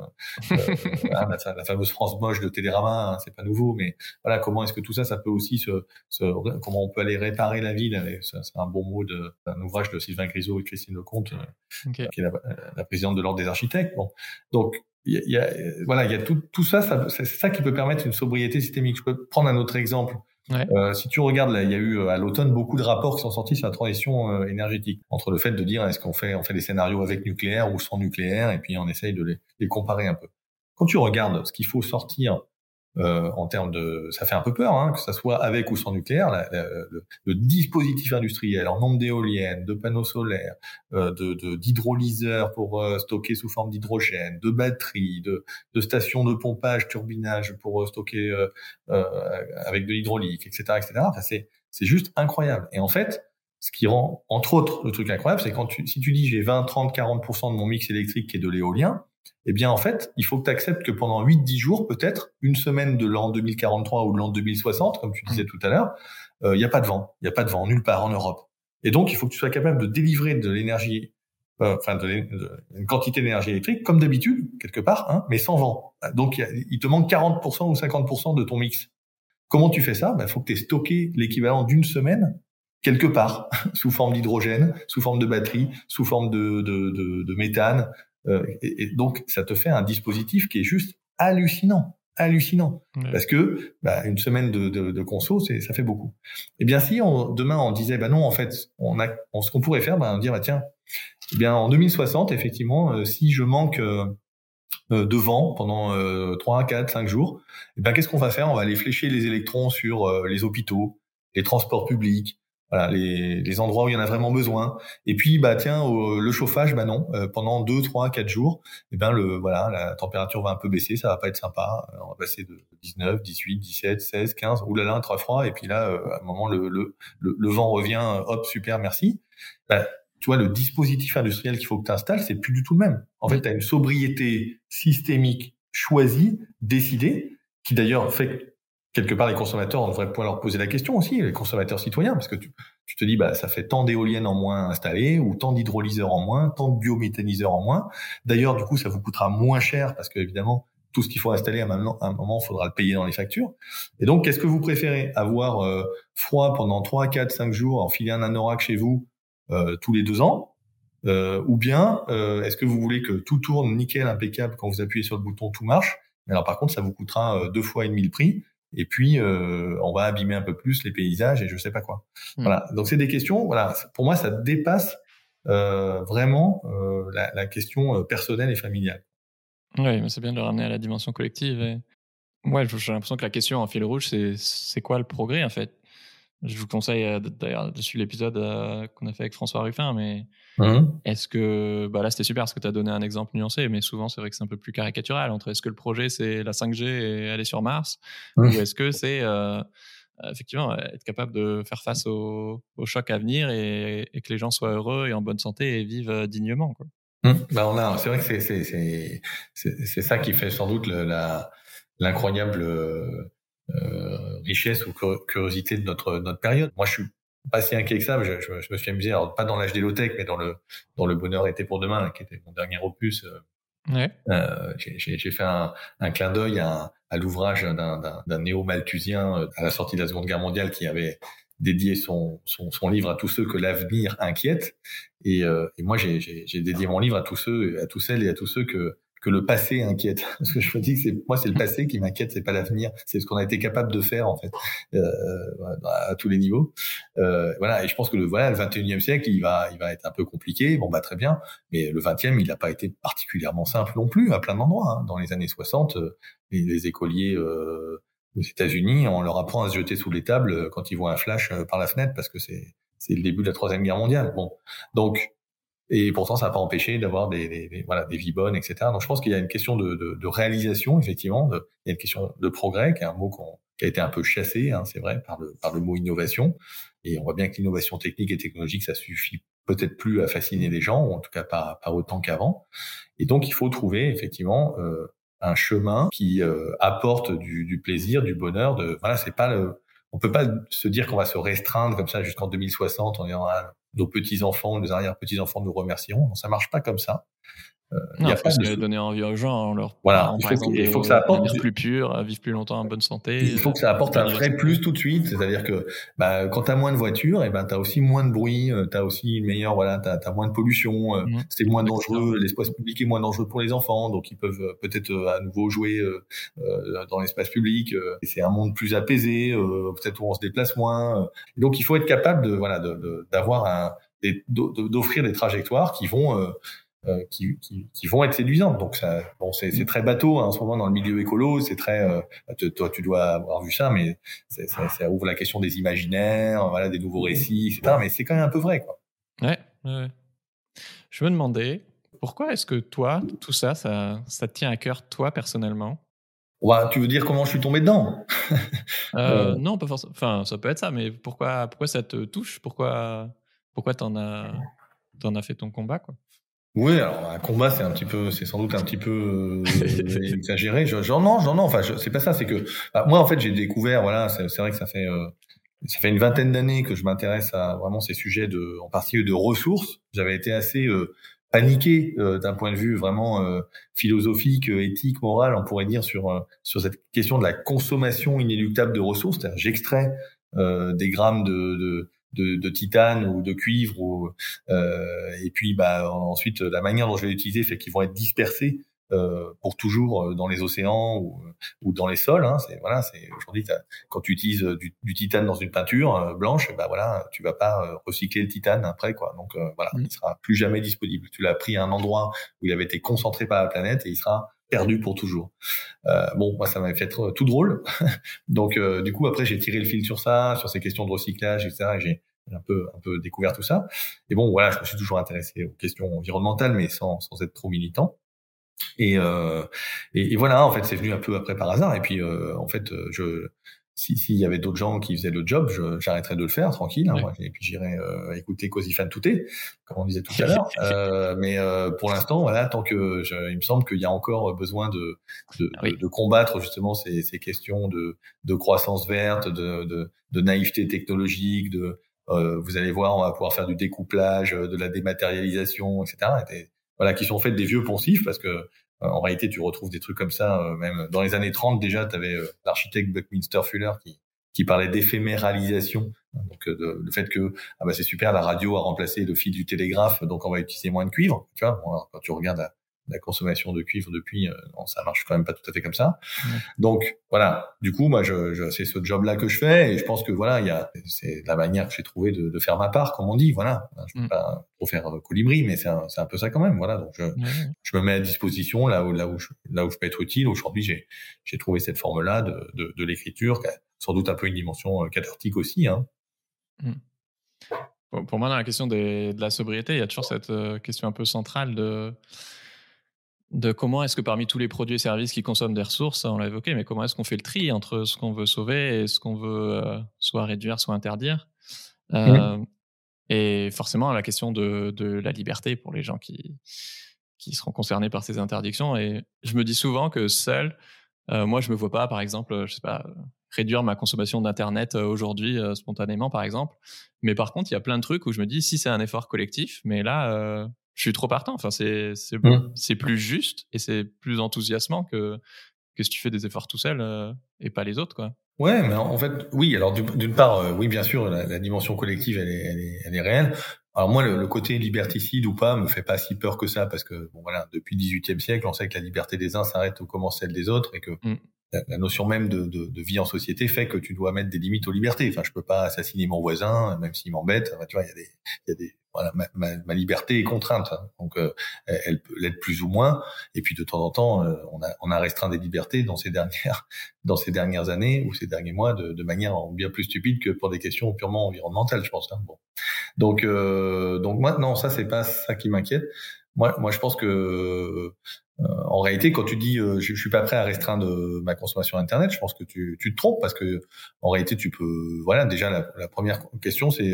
ah, la, fameuse France moche de Télérama hein, c'est pas nouveau mais voilà comment est-ce que tout ça ça peut aussi se, se comment on peut aller réparer la ville c'est un bon mot de un ouvrage de Sylvain Grisot et Christine Lecomte qui est la, la présidente de l'ordre des architectes bon donc il y a, voilà, il y a tout, tout ça, ça c'est ça qui peut permettre une sobriété systémique. Je peux prendre un autre exemple. Euh, si tu regardes, là, il y a eu euh, à l'automne beaucoup de rapports qui sont sortis sur la transition euh, énergétique, entre le fait de dire est-ce qu'on fait on fait des scénarios avec nucléaire ou sans nucléaire, et puis on essaye de les, les comparer un peu. Quand tu regardes ce qu'il faut sortir euh, en termes de, ça fait un peu peur, hein, que ça soit avec ou sans nucléaire, le, dispositif industriel en nombre d'éoliennes, de panneaux solaires, euh, d'hydrolyseurs pour euh, stocker sous forme d'hydrogène, de batteries, de, de, stations de pompage, turbinage pour euh, stocker avec de l'hydraulique, etc., etc. Enfin, c'est c'est juste incroyable. Et en fait, ce qui rend, entre autres, le truc incroyable, c'est quand tu, si tu dis j'ai 20, 30, 40% de mon mix électrique qui est de l'éolien, eh bien en fait, il faut que tu acceptes que pendant 8-10 jours, peut-être, une semaine de l'an 2043 ou de l'an 2060, comme tu disais mmh. tout à l'heure, il euh, n'y a pas de vent. Il n'y a pas de vent nulle part en Europe. Et donc, il faut que tu sois capable de délivrer de l'énergie euh, enfin une quantité d'énergie électrique comme d'habitude quelque part, hein, mais sans vent. Donc il te manque 40% ou 50% de ton mix. Comment tu fais ça? Il ben, faut que tu aies stocké l'équivalent d'une semaine quelque part, sous forme d'hydrogène, sous forme de batterie, sous forme de, de, de, de méthane. Euh, et, et, donc, ça te fait un dispositif qui est juste hallucinant, hallucinant. Parce que bah, une semaine de, de, de conso, ça fait beaucoup. Eh bien, si on, demain on disait, bah non, en fait, on a, on, ce qu'on pourrait faire, bah, dire, bah tiens, eh bien, en 2060, effectivement, euh, si je manque euh, euh de vent pendant euh, 3, 4, 5 jours, eh bien, qu'est-ce qu'on va faire? On va aller flécher les électrons sur euh, les hôpitaux, les transports publics, voilà, les, les, endroits où il y en a vraiment besoin. Et puis, bah tiens, le chauffage, bah non, euh, pendant deux, trois, quatre jours, et eh ben le voilà, la température va un peu baisser, ça va pas être sympa. Euh, on va passer de 19, 18, 17, 16, 15. Ouh là là, très froid. Et puis là, euh, à un moment, le, le, le, vent revient. Hop, super, merci. Bah, tu vois, le dispositif industriel qu'il faut que tu installes, c'est plus du tout le même. En fait, tu as une sobriété systémique choisie, décidée, qui d'ailleurs fait quelque part, les consommateurs, on devrait pouvoir leur poser la question aussi, les consommateurs citoyens, parce que tu, tu te dis, bah, ça fait tant d'éoliennes en moins installées, ou tant d'hydrolyseurs en moins, tant de biométhaniseurs en moins. D'ailleurs, du coup, ça vous coûtera moins cher, parce que évidemment, tout ce qu'il faut installer à un moment, il faudra le payer dans les factures. Et donc, qu'est-ce que vous préférez? Avoir euh, froid pendant 3, 4, 5 jours, enfiler un anorak chez vous euh, tous les deux ans? Euh, Ou bien, euh, est-ce que vous voulez que tout tourne nickel, impeccable, quand vous appuyez sur le bouton, tout marche? Mais alors, par contre, ça vous coûtera deux fois et demi le prix et puis euh, on va abîmer un peu plus les paysages et je sais pas quoi. Hmm. Voilà. Donc c'est des questions. Voilà. Pour moi, ça dépasse euh, vraiment euh, la, la, question euh, personnelle et familiale. Oui, mais c'est bien de le ramener à la dimension collective. Et... Ouais, j'ai l'impression que la question en fil rouge, c'est c'est quoi le progrès en fait? Je vous conseille euh, d'ailleurs de suivre l'épisode euh, qu'on a fait avec François Ruffin, mais mmh. est-ce que, bah là c'était super parce que tu as donné un exemple nuancé, mais souvent c'est vrai que c'est un peu plus caricatural entre est-ce que le projet c'est la 5G et aller sur Mars, mmh. ou est-ce que c'est euh, effectivement être capable de faire face au, au choc à venir et, et, que les gens soient heureux et en bonne santé et vivent dignement. Quoi. Mmh. Bah on a, c'est vrai que c'est, ça qui fait sans doute l'incroyable richesse ou curiosité de notre notre période. Moi, je suis pas si inquiet que ça. Je, je, je me suis amusé, alors pas dans l'âge des low-tech, mais dans le dans le bonheur était pour demain, qui était mon dernier opus. Euh, ouais. Euh, j'ai fait un, un clin d'œil à, à l'ouvrage d'un néo-malthusien euh, à la sortie de la Seconde Guerre mondiale qui avait dédié son, son, son livre à tous ceux que l'avenir inquiète. Et, euh, et moi, j'ai dédié mon livre à tous ceux, à tous celles et à tous ceux que que le passé inquiète. Parce que je me dis que c'est moi c'est le passé qui m'inquiète, c'est pas l'avenir, c'est ce qu'on a été capable de faire en fait euh, à tous les niveaux. Euh, voilà et je pense que le voilà le 21e siècle il va il va être un peu compliqué. Bon bah très bien, mais le 20e il n'a pas été particulièrement simple non plus à plein d'endroits. Hein. Dans les années 60, euh, les, les écoliers euh, aux États-Unis, on leur apprend à se jeter sous les tables quand ils voient un flash euh, par la fenêtre parce que c'est c'est le début de la troisième guerre mondiale. Bon donc et pourtant, ça n'a pas empêché d'avoir des, des, voilà, des vies bonnes, etc. Donc, je pense qu'il y a une question de, de, de réalisation, effectivement. De, il y a une question de progrès, qui est un mot qui a été un peu chassé, hein, c'est vrai, par le, par le mot innovation. Et on voit bien que l'innovation technique et technologique, ça suffit peut-être plus à fasciner les gens, ou en tout cas pas, pas autant qu'avant. Et donc, il faut trouver, effectivement, euh, un chemin qui euh, apporte du, du, plaisir, du bonheur. De voilà, c'est pas le, on peut pas se dire qu'on va se restreindre comme ça jusqu'en 2060 en disant ah, nos petits-enfants, nos arrière-petits-enfants nous remercieront. Non, ça marche pas comme ça. Euh, non, il faut de... donner envie aux gens, leur voilà, il faut, il faut que ça apporte vivre plus pur, vivre plus longtemps en bonne santé. Il faut que ça apporte un vrai plus tout de suite, c'est-à-dire que bah, quand tu as moins de voitures, et eh ben tu as aussi moins de bruit, euh, tu as aussi une meilleure voilà, tu as, moins de pollution, euh, mmh. c'est moins dangereux, l'espace public est moins dangereux pour les enfants, donc ils peuvent euh, peut-être à nouveau jouer euh, dans l'espace public, c'est un monde plus apaisé, peut-être où on se déplace moins. donc il faut être capable de voilà d'avoir un d'offrir des trajectoires qui vont euh, qui, qui, qui, vont être séduisantes. Donc ça, bon, c'est, très bateau hein, en ce moment dans le milieu écolo. C'est très, euh, toi, tu dois avoir vu ça, mais ça, ça, ouvre la question des imaginaires, voilà, des nouveaux récits, etc. Mais c'est quand même un peu vrai, quoi. Ouais. ouais. Je me demandais pourquoi est-ce que toi, tout ça, ça, ça te tient à cœur, toi personnellement? Ouais, tu veux dire comment je suis tombé dedans? Euh, Non, pas forcément. Enfin, ça peut être ça, mais pourquoi, pourquoi ça te touche? Pourquoi, pourquoi t'en as, t'en as fait ton combat, quoi? Oui, alors un combat, c'est un petit peu, c'est sans doute un petit peu euh, exagéré. J'en non, j'en non. Enfin, c'est pas ça. C'est que bah, moi, en fait, j'ai découvert. Voilà, c'est vrai que ça fait euh, ça fait une vingtaine d'années que je m'intéresse à vraiment ces sujets de, en particulier de ressources. J'avais été assez euh, paniqué d'un point de vue vraiment philosophique, éthique, moral, on pourrait dire sur sur cette question de la consommation inéluctable de ressources. C'est-à-dire, j'extrais des grammes de, de de, de, titane ou de cuivre ou euh, et puis bah ensuite la manière dont je vais l'utiliser fait qu'ils vont être dispersés euh, pour toujours euh, dans les océans ou, ou dans les sols. Hein. C'est voilà, c'est aujourd'hui quand tu utilises du, du, titane dans une peinture euh, blanche, bah voilà, tu vas pas recycler le titane après quoi. Donc voilà, mmh. il sera plus jamais disponible. Tu l'as pris à un endroit où il avait été concentré par la planète et il sera perdu pour toujours. Euh, bon, moi, ça m'avait fait tout drôle. Donc, du coup, après, j'ai tiré le fil sur ça, sur ces questions de recyclage, etc. Et j'ai un peu, un peu découvert tout ça. Et bon, voilà, je me suis toujours intéressé aux questions environnementales, mais sans, sans être trop militant. Et, euh, et, voilà, en fait, c'est venu un peu après par hasard. Et puis, euh, en fait, je, si s'il y avait d'autres gens qui faisaient le job, j'arrêterais de le faire tranquille. Hein, moi, et puis j'irais euh, écouter Cozy Fan Touté, comme on disait tout à l'heure. Euh, mais euh, pour l'instant, voilà, tant que je, il me semble qu'il y a encore besoin de de, de, combattre justement ces, ces questions de, de croissance verte, de, de, de naïveté technologique, de euh, vous allez voir, on va pouvoir faire du découplage, de la dématérialisation, etc. Et, voilà, qui sont faites des vieux poncifs parce que euh, en réalité, tu retrouves des trucs comme ça, euh, même dans les années 30 déjà, tu avais euh, l'architecte Buckminster Fuller qui, qui parlait d'éphéméralisation, donc le fait que ah bah c'est super, la radio a remplacé le fil du télégraphe, donc on va utiliser moins de cuivre. Tu vois, quand tu regardes consommation de cuivre depuis, euh, ça marche quand même pas tout à fait comme ça. Donc voilà, du coup, moi, je, je c'est ce job-là que je fais et je pense que voilà, il y a, c'est la manière que j'ai trouvé de, de, faire ma part, comme on dit. Voilà, je peux mm. pas trop faire euh, colibri, mais c'est un, un, peu ça quand même. Voilà, donc je, je me mets à disposition là où là où je, là où je peux être utile. Aujourd'hui, j'ai j'ai trouvé cette forme-là de, de, de l'écriture, qui a sans doute un peu une dimension euh, cathartique aussi. Hein. Mm. Pour moi, dans la question des, de la sobriété, il y a toujours cette question un peu centrale de de comment est-ce que parmi tous les produits et services qui consomment des ressources, on l'a évoqué, mais comment est-ce qu'on fait le tri entre ce qu'on veut sauver et ce qu'on veut euh, soit réduire, soit interdire euh, Et forcément, la question de, de, la liberté pour les gens qui, qui seront concernés par ces interdictions. Et je me dis souvent que seul, euh, moi, je me vois pas, par exemple, je sais pas, réduire ma consommation d'internet aujourd'hui spontanément, par exemple. Mais par contre, il y a plein de trucs où je me dis si c'est un effort collectif, mais là, je suis trop partant. Enfin, c'est c'est mmh. c'est plus juste et c'est plus enthousiasmant que que si tu fais des efforts tout seul euh, et pas les autres, quoi. Ouais, mais en fait, oui. Alors d'une part, euh, oui, bien sûr, la, dimension collective, elle est, elle est, elle est réelle. Alors moi, le, côté liberticide ou pas me fait pas si peur que ça parce que bon voilà, depuis le XVIIIe siècle, on sait que la liberté des uns s'arrête au commence celle des autres et que mmh. La, notion même de, de, de, vie en société fait que tu dois mettre des limites aux libertés. Enfin, je peux pas assassiner mon voisin, même s'il m'embête. Tu vois, il y a des, y a des, voilà, ma, ma, liberté est contrainte, hein. donc euh, elle peut l'être plus ou moins. Et puis de temps en temps, euh, on, a, on a restreint des libertés dans ces dernières dans ces dernières années ou ces derniers mois de, de manière bien plus stupide que pour des questions purement environnementales, je pense. Hein. Bon, donc euh, donc maintenant, ça c'est pas ça qui m'inquiète. Moi, moi, je pense que en réalité, quand tu dis euh, je, je, suis pas prêt à restreindre euh, ma consommation internet, je pense que tu, tu te trompes parce que en réalité, tu peux. Voilà, déjà la, première question, c'est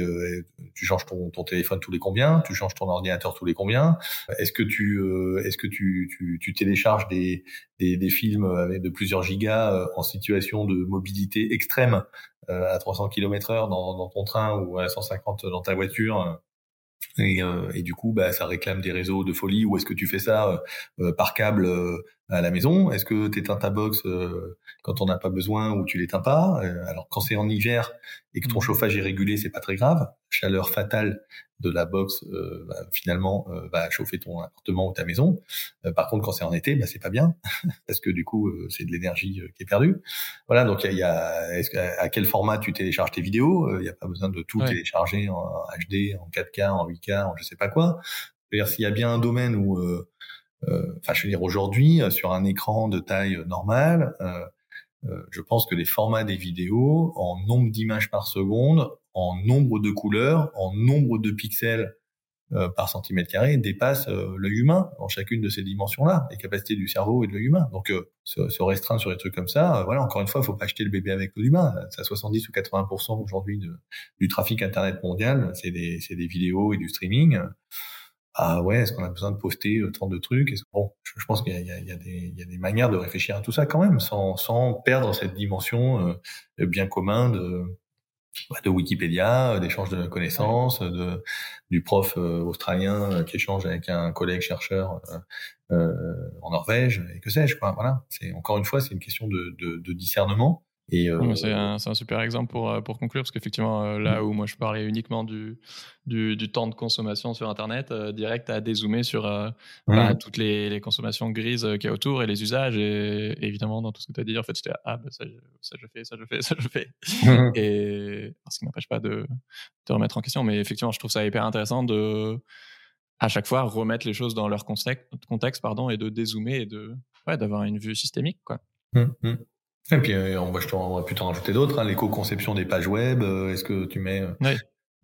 tu changes ton, téléphone tous les combien? Tu changes ton ordinateur tous les combien? Est-ce que tu est-ce que tu, tu, tu télécharges des, des, des films avec de plusieurs gigas en situation de mobilité extrême à 300 km/h dans, dans ton train ou à 150 dans ta voiture et, euh, et, du coup, bah, ça réclame des réseaux de folie. Ou est-ce que tu fais ça? Euh, euh, par câble à la maison Est-ce que tu éteins ta box quand on n'a pas besoin ou tu l'éteins pas Alors quand c'est en hiver et que ton mmh. chauffage est régulé, c'est pas très grave. Chaleur fatale de la box euh, bah, finalement euh, va chauffer ton appartement ou ta maison. Euh, par contre, quand c'est en été, bah, c'est pas bien parce que du coup, c'est de l'énergie qui est perdue. Voilà, donc il y a, à quel format tu télécharges tes vidéos Il n'y a pas besoin de tout télécharger en HD, en 4K, en 8K, en je sais pas quoi. C'est-à-dire s'il y a bien un domaine où, enfin, je veux dire aujourd'hui, sur un écran de taille normale. je pense que les formats des vidéos en nombre d'images par seconde en nombre de couleurs, en nombre de pixels euh, par centimètre carré dépasse euh, l'œil humain dans chacune de ces dimensions-là, les capacités du cerveau et de l'œil humain. Donc euh, se, restreindre sur des trucs comme ça, voilà, encore une fois, il faut pas acheter le bébé avec l'œil humain. C'est à 70 ou 80% aujourd'hui du trafic internet mondial, c'est des, des vidéos et du streaming. Ah ouais, est-ce qu'on a besoin de poster tant de trucs? Bon, je, pense qu'il y, y, y, y, a des manières de réfléchir à tout ça quand même, sans, sans perdre cette dimension bien commun de bah, de Wikipédia, d'échange de connaissances, de, du prof australien qui échange avec un collègue chercheur en Norvège, et que sais-je. Quoi. Voilà. C'est encore une fois, c'est une question de, de, de discernement. Euh, c'est un, super exemple pour, euh, pour conclure, parce qu'effectivement, euh, là mmh. où moi je parlais uniquement du, du, temps de consommation sur Internet, direct à dézoomer sur bah, mmh. toutes les, les, consommations grises qu'il y a autour et les usages. Et, évidemment, dans tout ce que tu as dit, en fait, j'étais ah, bah, ça, ça, je fais, ça je fais, ça je fais. Mmh. Et ce qui n'empêche pas de te remettre en question. Mais effectivement, je trouve ça hyper intéressant de à chaque fois remettre les choses dans leur contexte, contexte pardon, et de dézoomer et de ouais, d'avoir une vue systémique. Quoi. Et puis, euh, on va, je on va plutôt en rajouter d'autres. Hein, L'éco-conception des pages web. Euh, est-ce que tu mets euh,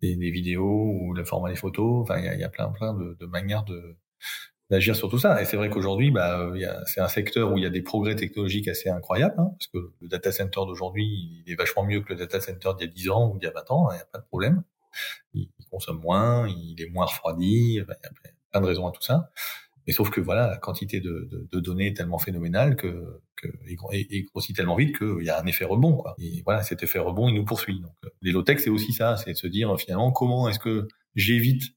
des, des, vidéos ou le format des photos? Enfin, il y a, y a, plein, plein de, de manières de d'agir sur tout ça. Et c'est vrai qu'aujourd'hui, bah, c'est un secteur où il y a des progrès technologiques assez incroyables, hein, parce que le data center d'aujourd'hui, il est vachement mieux que le data center d'il y a 10 ans ou d'il y a 20 ans, il n'y a pas de problème. Il, consomme moins, il est moins refroidi, il y a plein de raisons à tout ça. Mais sauf que voilà, la quantité de, de, de données est tellement phénoménale que, que et, grossit tellement vite qu'il y a un effet rebond. Quoi. Et voilà, cet effet rebond, il nous poursuit. Donc, euh, les low-tech, c'est aussi ça, c'est de se dire finalement comment est-ce que j'évite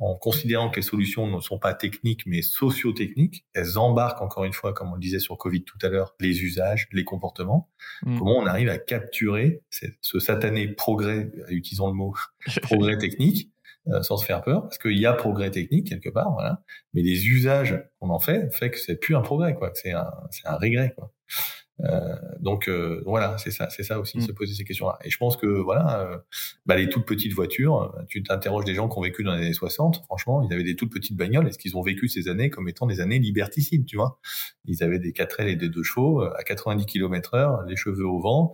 en considérant que les solutions ne sont pas techniques mais socio-techniques, elles embarquent encore une fois, comme on le disait sur Covid tout à l'heure, les usages, les comportements. Mm. Comment on arrive à capturer ce satané progrès, utilisons le mot progrès technique, euh, sans se faire peur, parce qu'il y a progrès technique quelque part, voilà. Mais les usages qu'on en fait fait que c'est plus un progrès, quoi. Que c'est un, c'est un regret, quoi. Euh, donc euh, voilà, c'est ça, c'est ça aussi, mm. se poser ces questions-là. Et je pense que voilà, euh, bah, les toutes petites voitures, tu t'interroges des gens qui ont vécu dans les années 60, franchement, ils avaient des toutes petites bagnoles. Est-ce qu'ils ont vécu ces années comme étant des années liberticides, tu vois? Ils avaient des 4 ailes et des deux chevaux à 90 km/h, les cheveux au vent.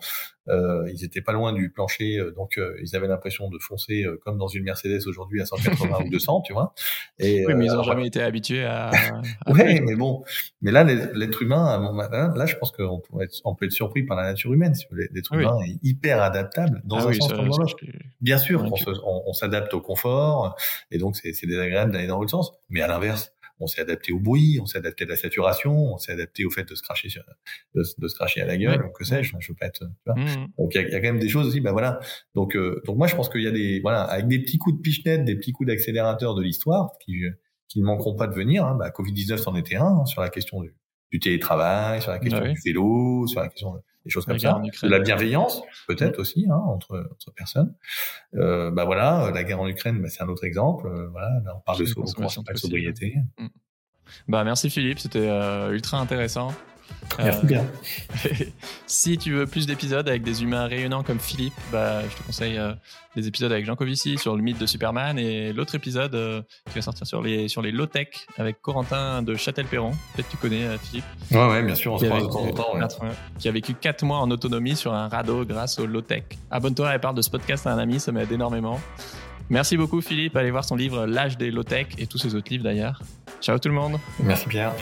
Euh, ils étaient pas loin du plancher, donc ils avaient l'impression de foncer comme dans une Mercedes aujourd'hui à 180 ou 200, tu vois. Et, oui, mais ils ont jamais été habitués à. à ouais, mais bon, mais là, l'être humain, là, je pense qu'on on peut être surpris par la nature humaine. L'être humain est hyper adaptable dans ah un sens comme dans l'autre. Bien sûr, on, s'adapte au confort, et donc c'est désagréable d'aller dans l'autre sens. Mais à l'inverse, on s'est adapté au bruit, on s'est adapté à la saturation, on s'est adapté au fait de se cracher, de, se cracher à la gueule, que sais-je. Je veux pas être. Tu vois mmh. Donc il y, a, quand même des choses aussi. Bah voilà. Donc euh, donc moi je pense qu'il y a des voilà avec des petits coups de pichenette, des petits coups d'accélérateur de l'histoire qui qui ne manqueront pas de venir. Hein. Bah, Covid 19 c'en était un hein, sur la question du du télétravail, sur la question du vélo, sur la question des choses comme ça, de la bienveillance peut-être aussi hein, entre, entre personnes. Euh, bah voilà, la guerre en Ukraine, bah, c'est un autre exemple. Euh, voilà, là, on parle de, sobriété. Mm. Bah merci Philippe, c'était euh, ultra intéressant. Merci bien. si tu veux plus d'épisodes avec des humains rayonnants comme Philippe, bah, je te conseille euh, des épisodes avec Jean Covici sur le mythe de Superman et l'autre épisode euh, qui va sortir sur les, sur les low-tech avec Corentin de Châtel-Perron. Peut-être tu connais euh, Philippe. Ouais, ouais, bien sûr, on se parle de temps en temps. Qui a vécu 4 mois en autonomie sur un radeau grâce au low-tech. Abonne-toi et parle de ce podcast à un ami, ça m'aide énormément. Merci beaucoup Philippe, allez voir son livre L'âge des low-tech et tous ses autres livres d'ailleurs. Ciao tout le monde. Merci Pierre.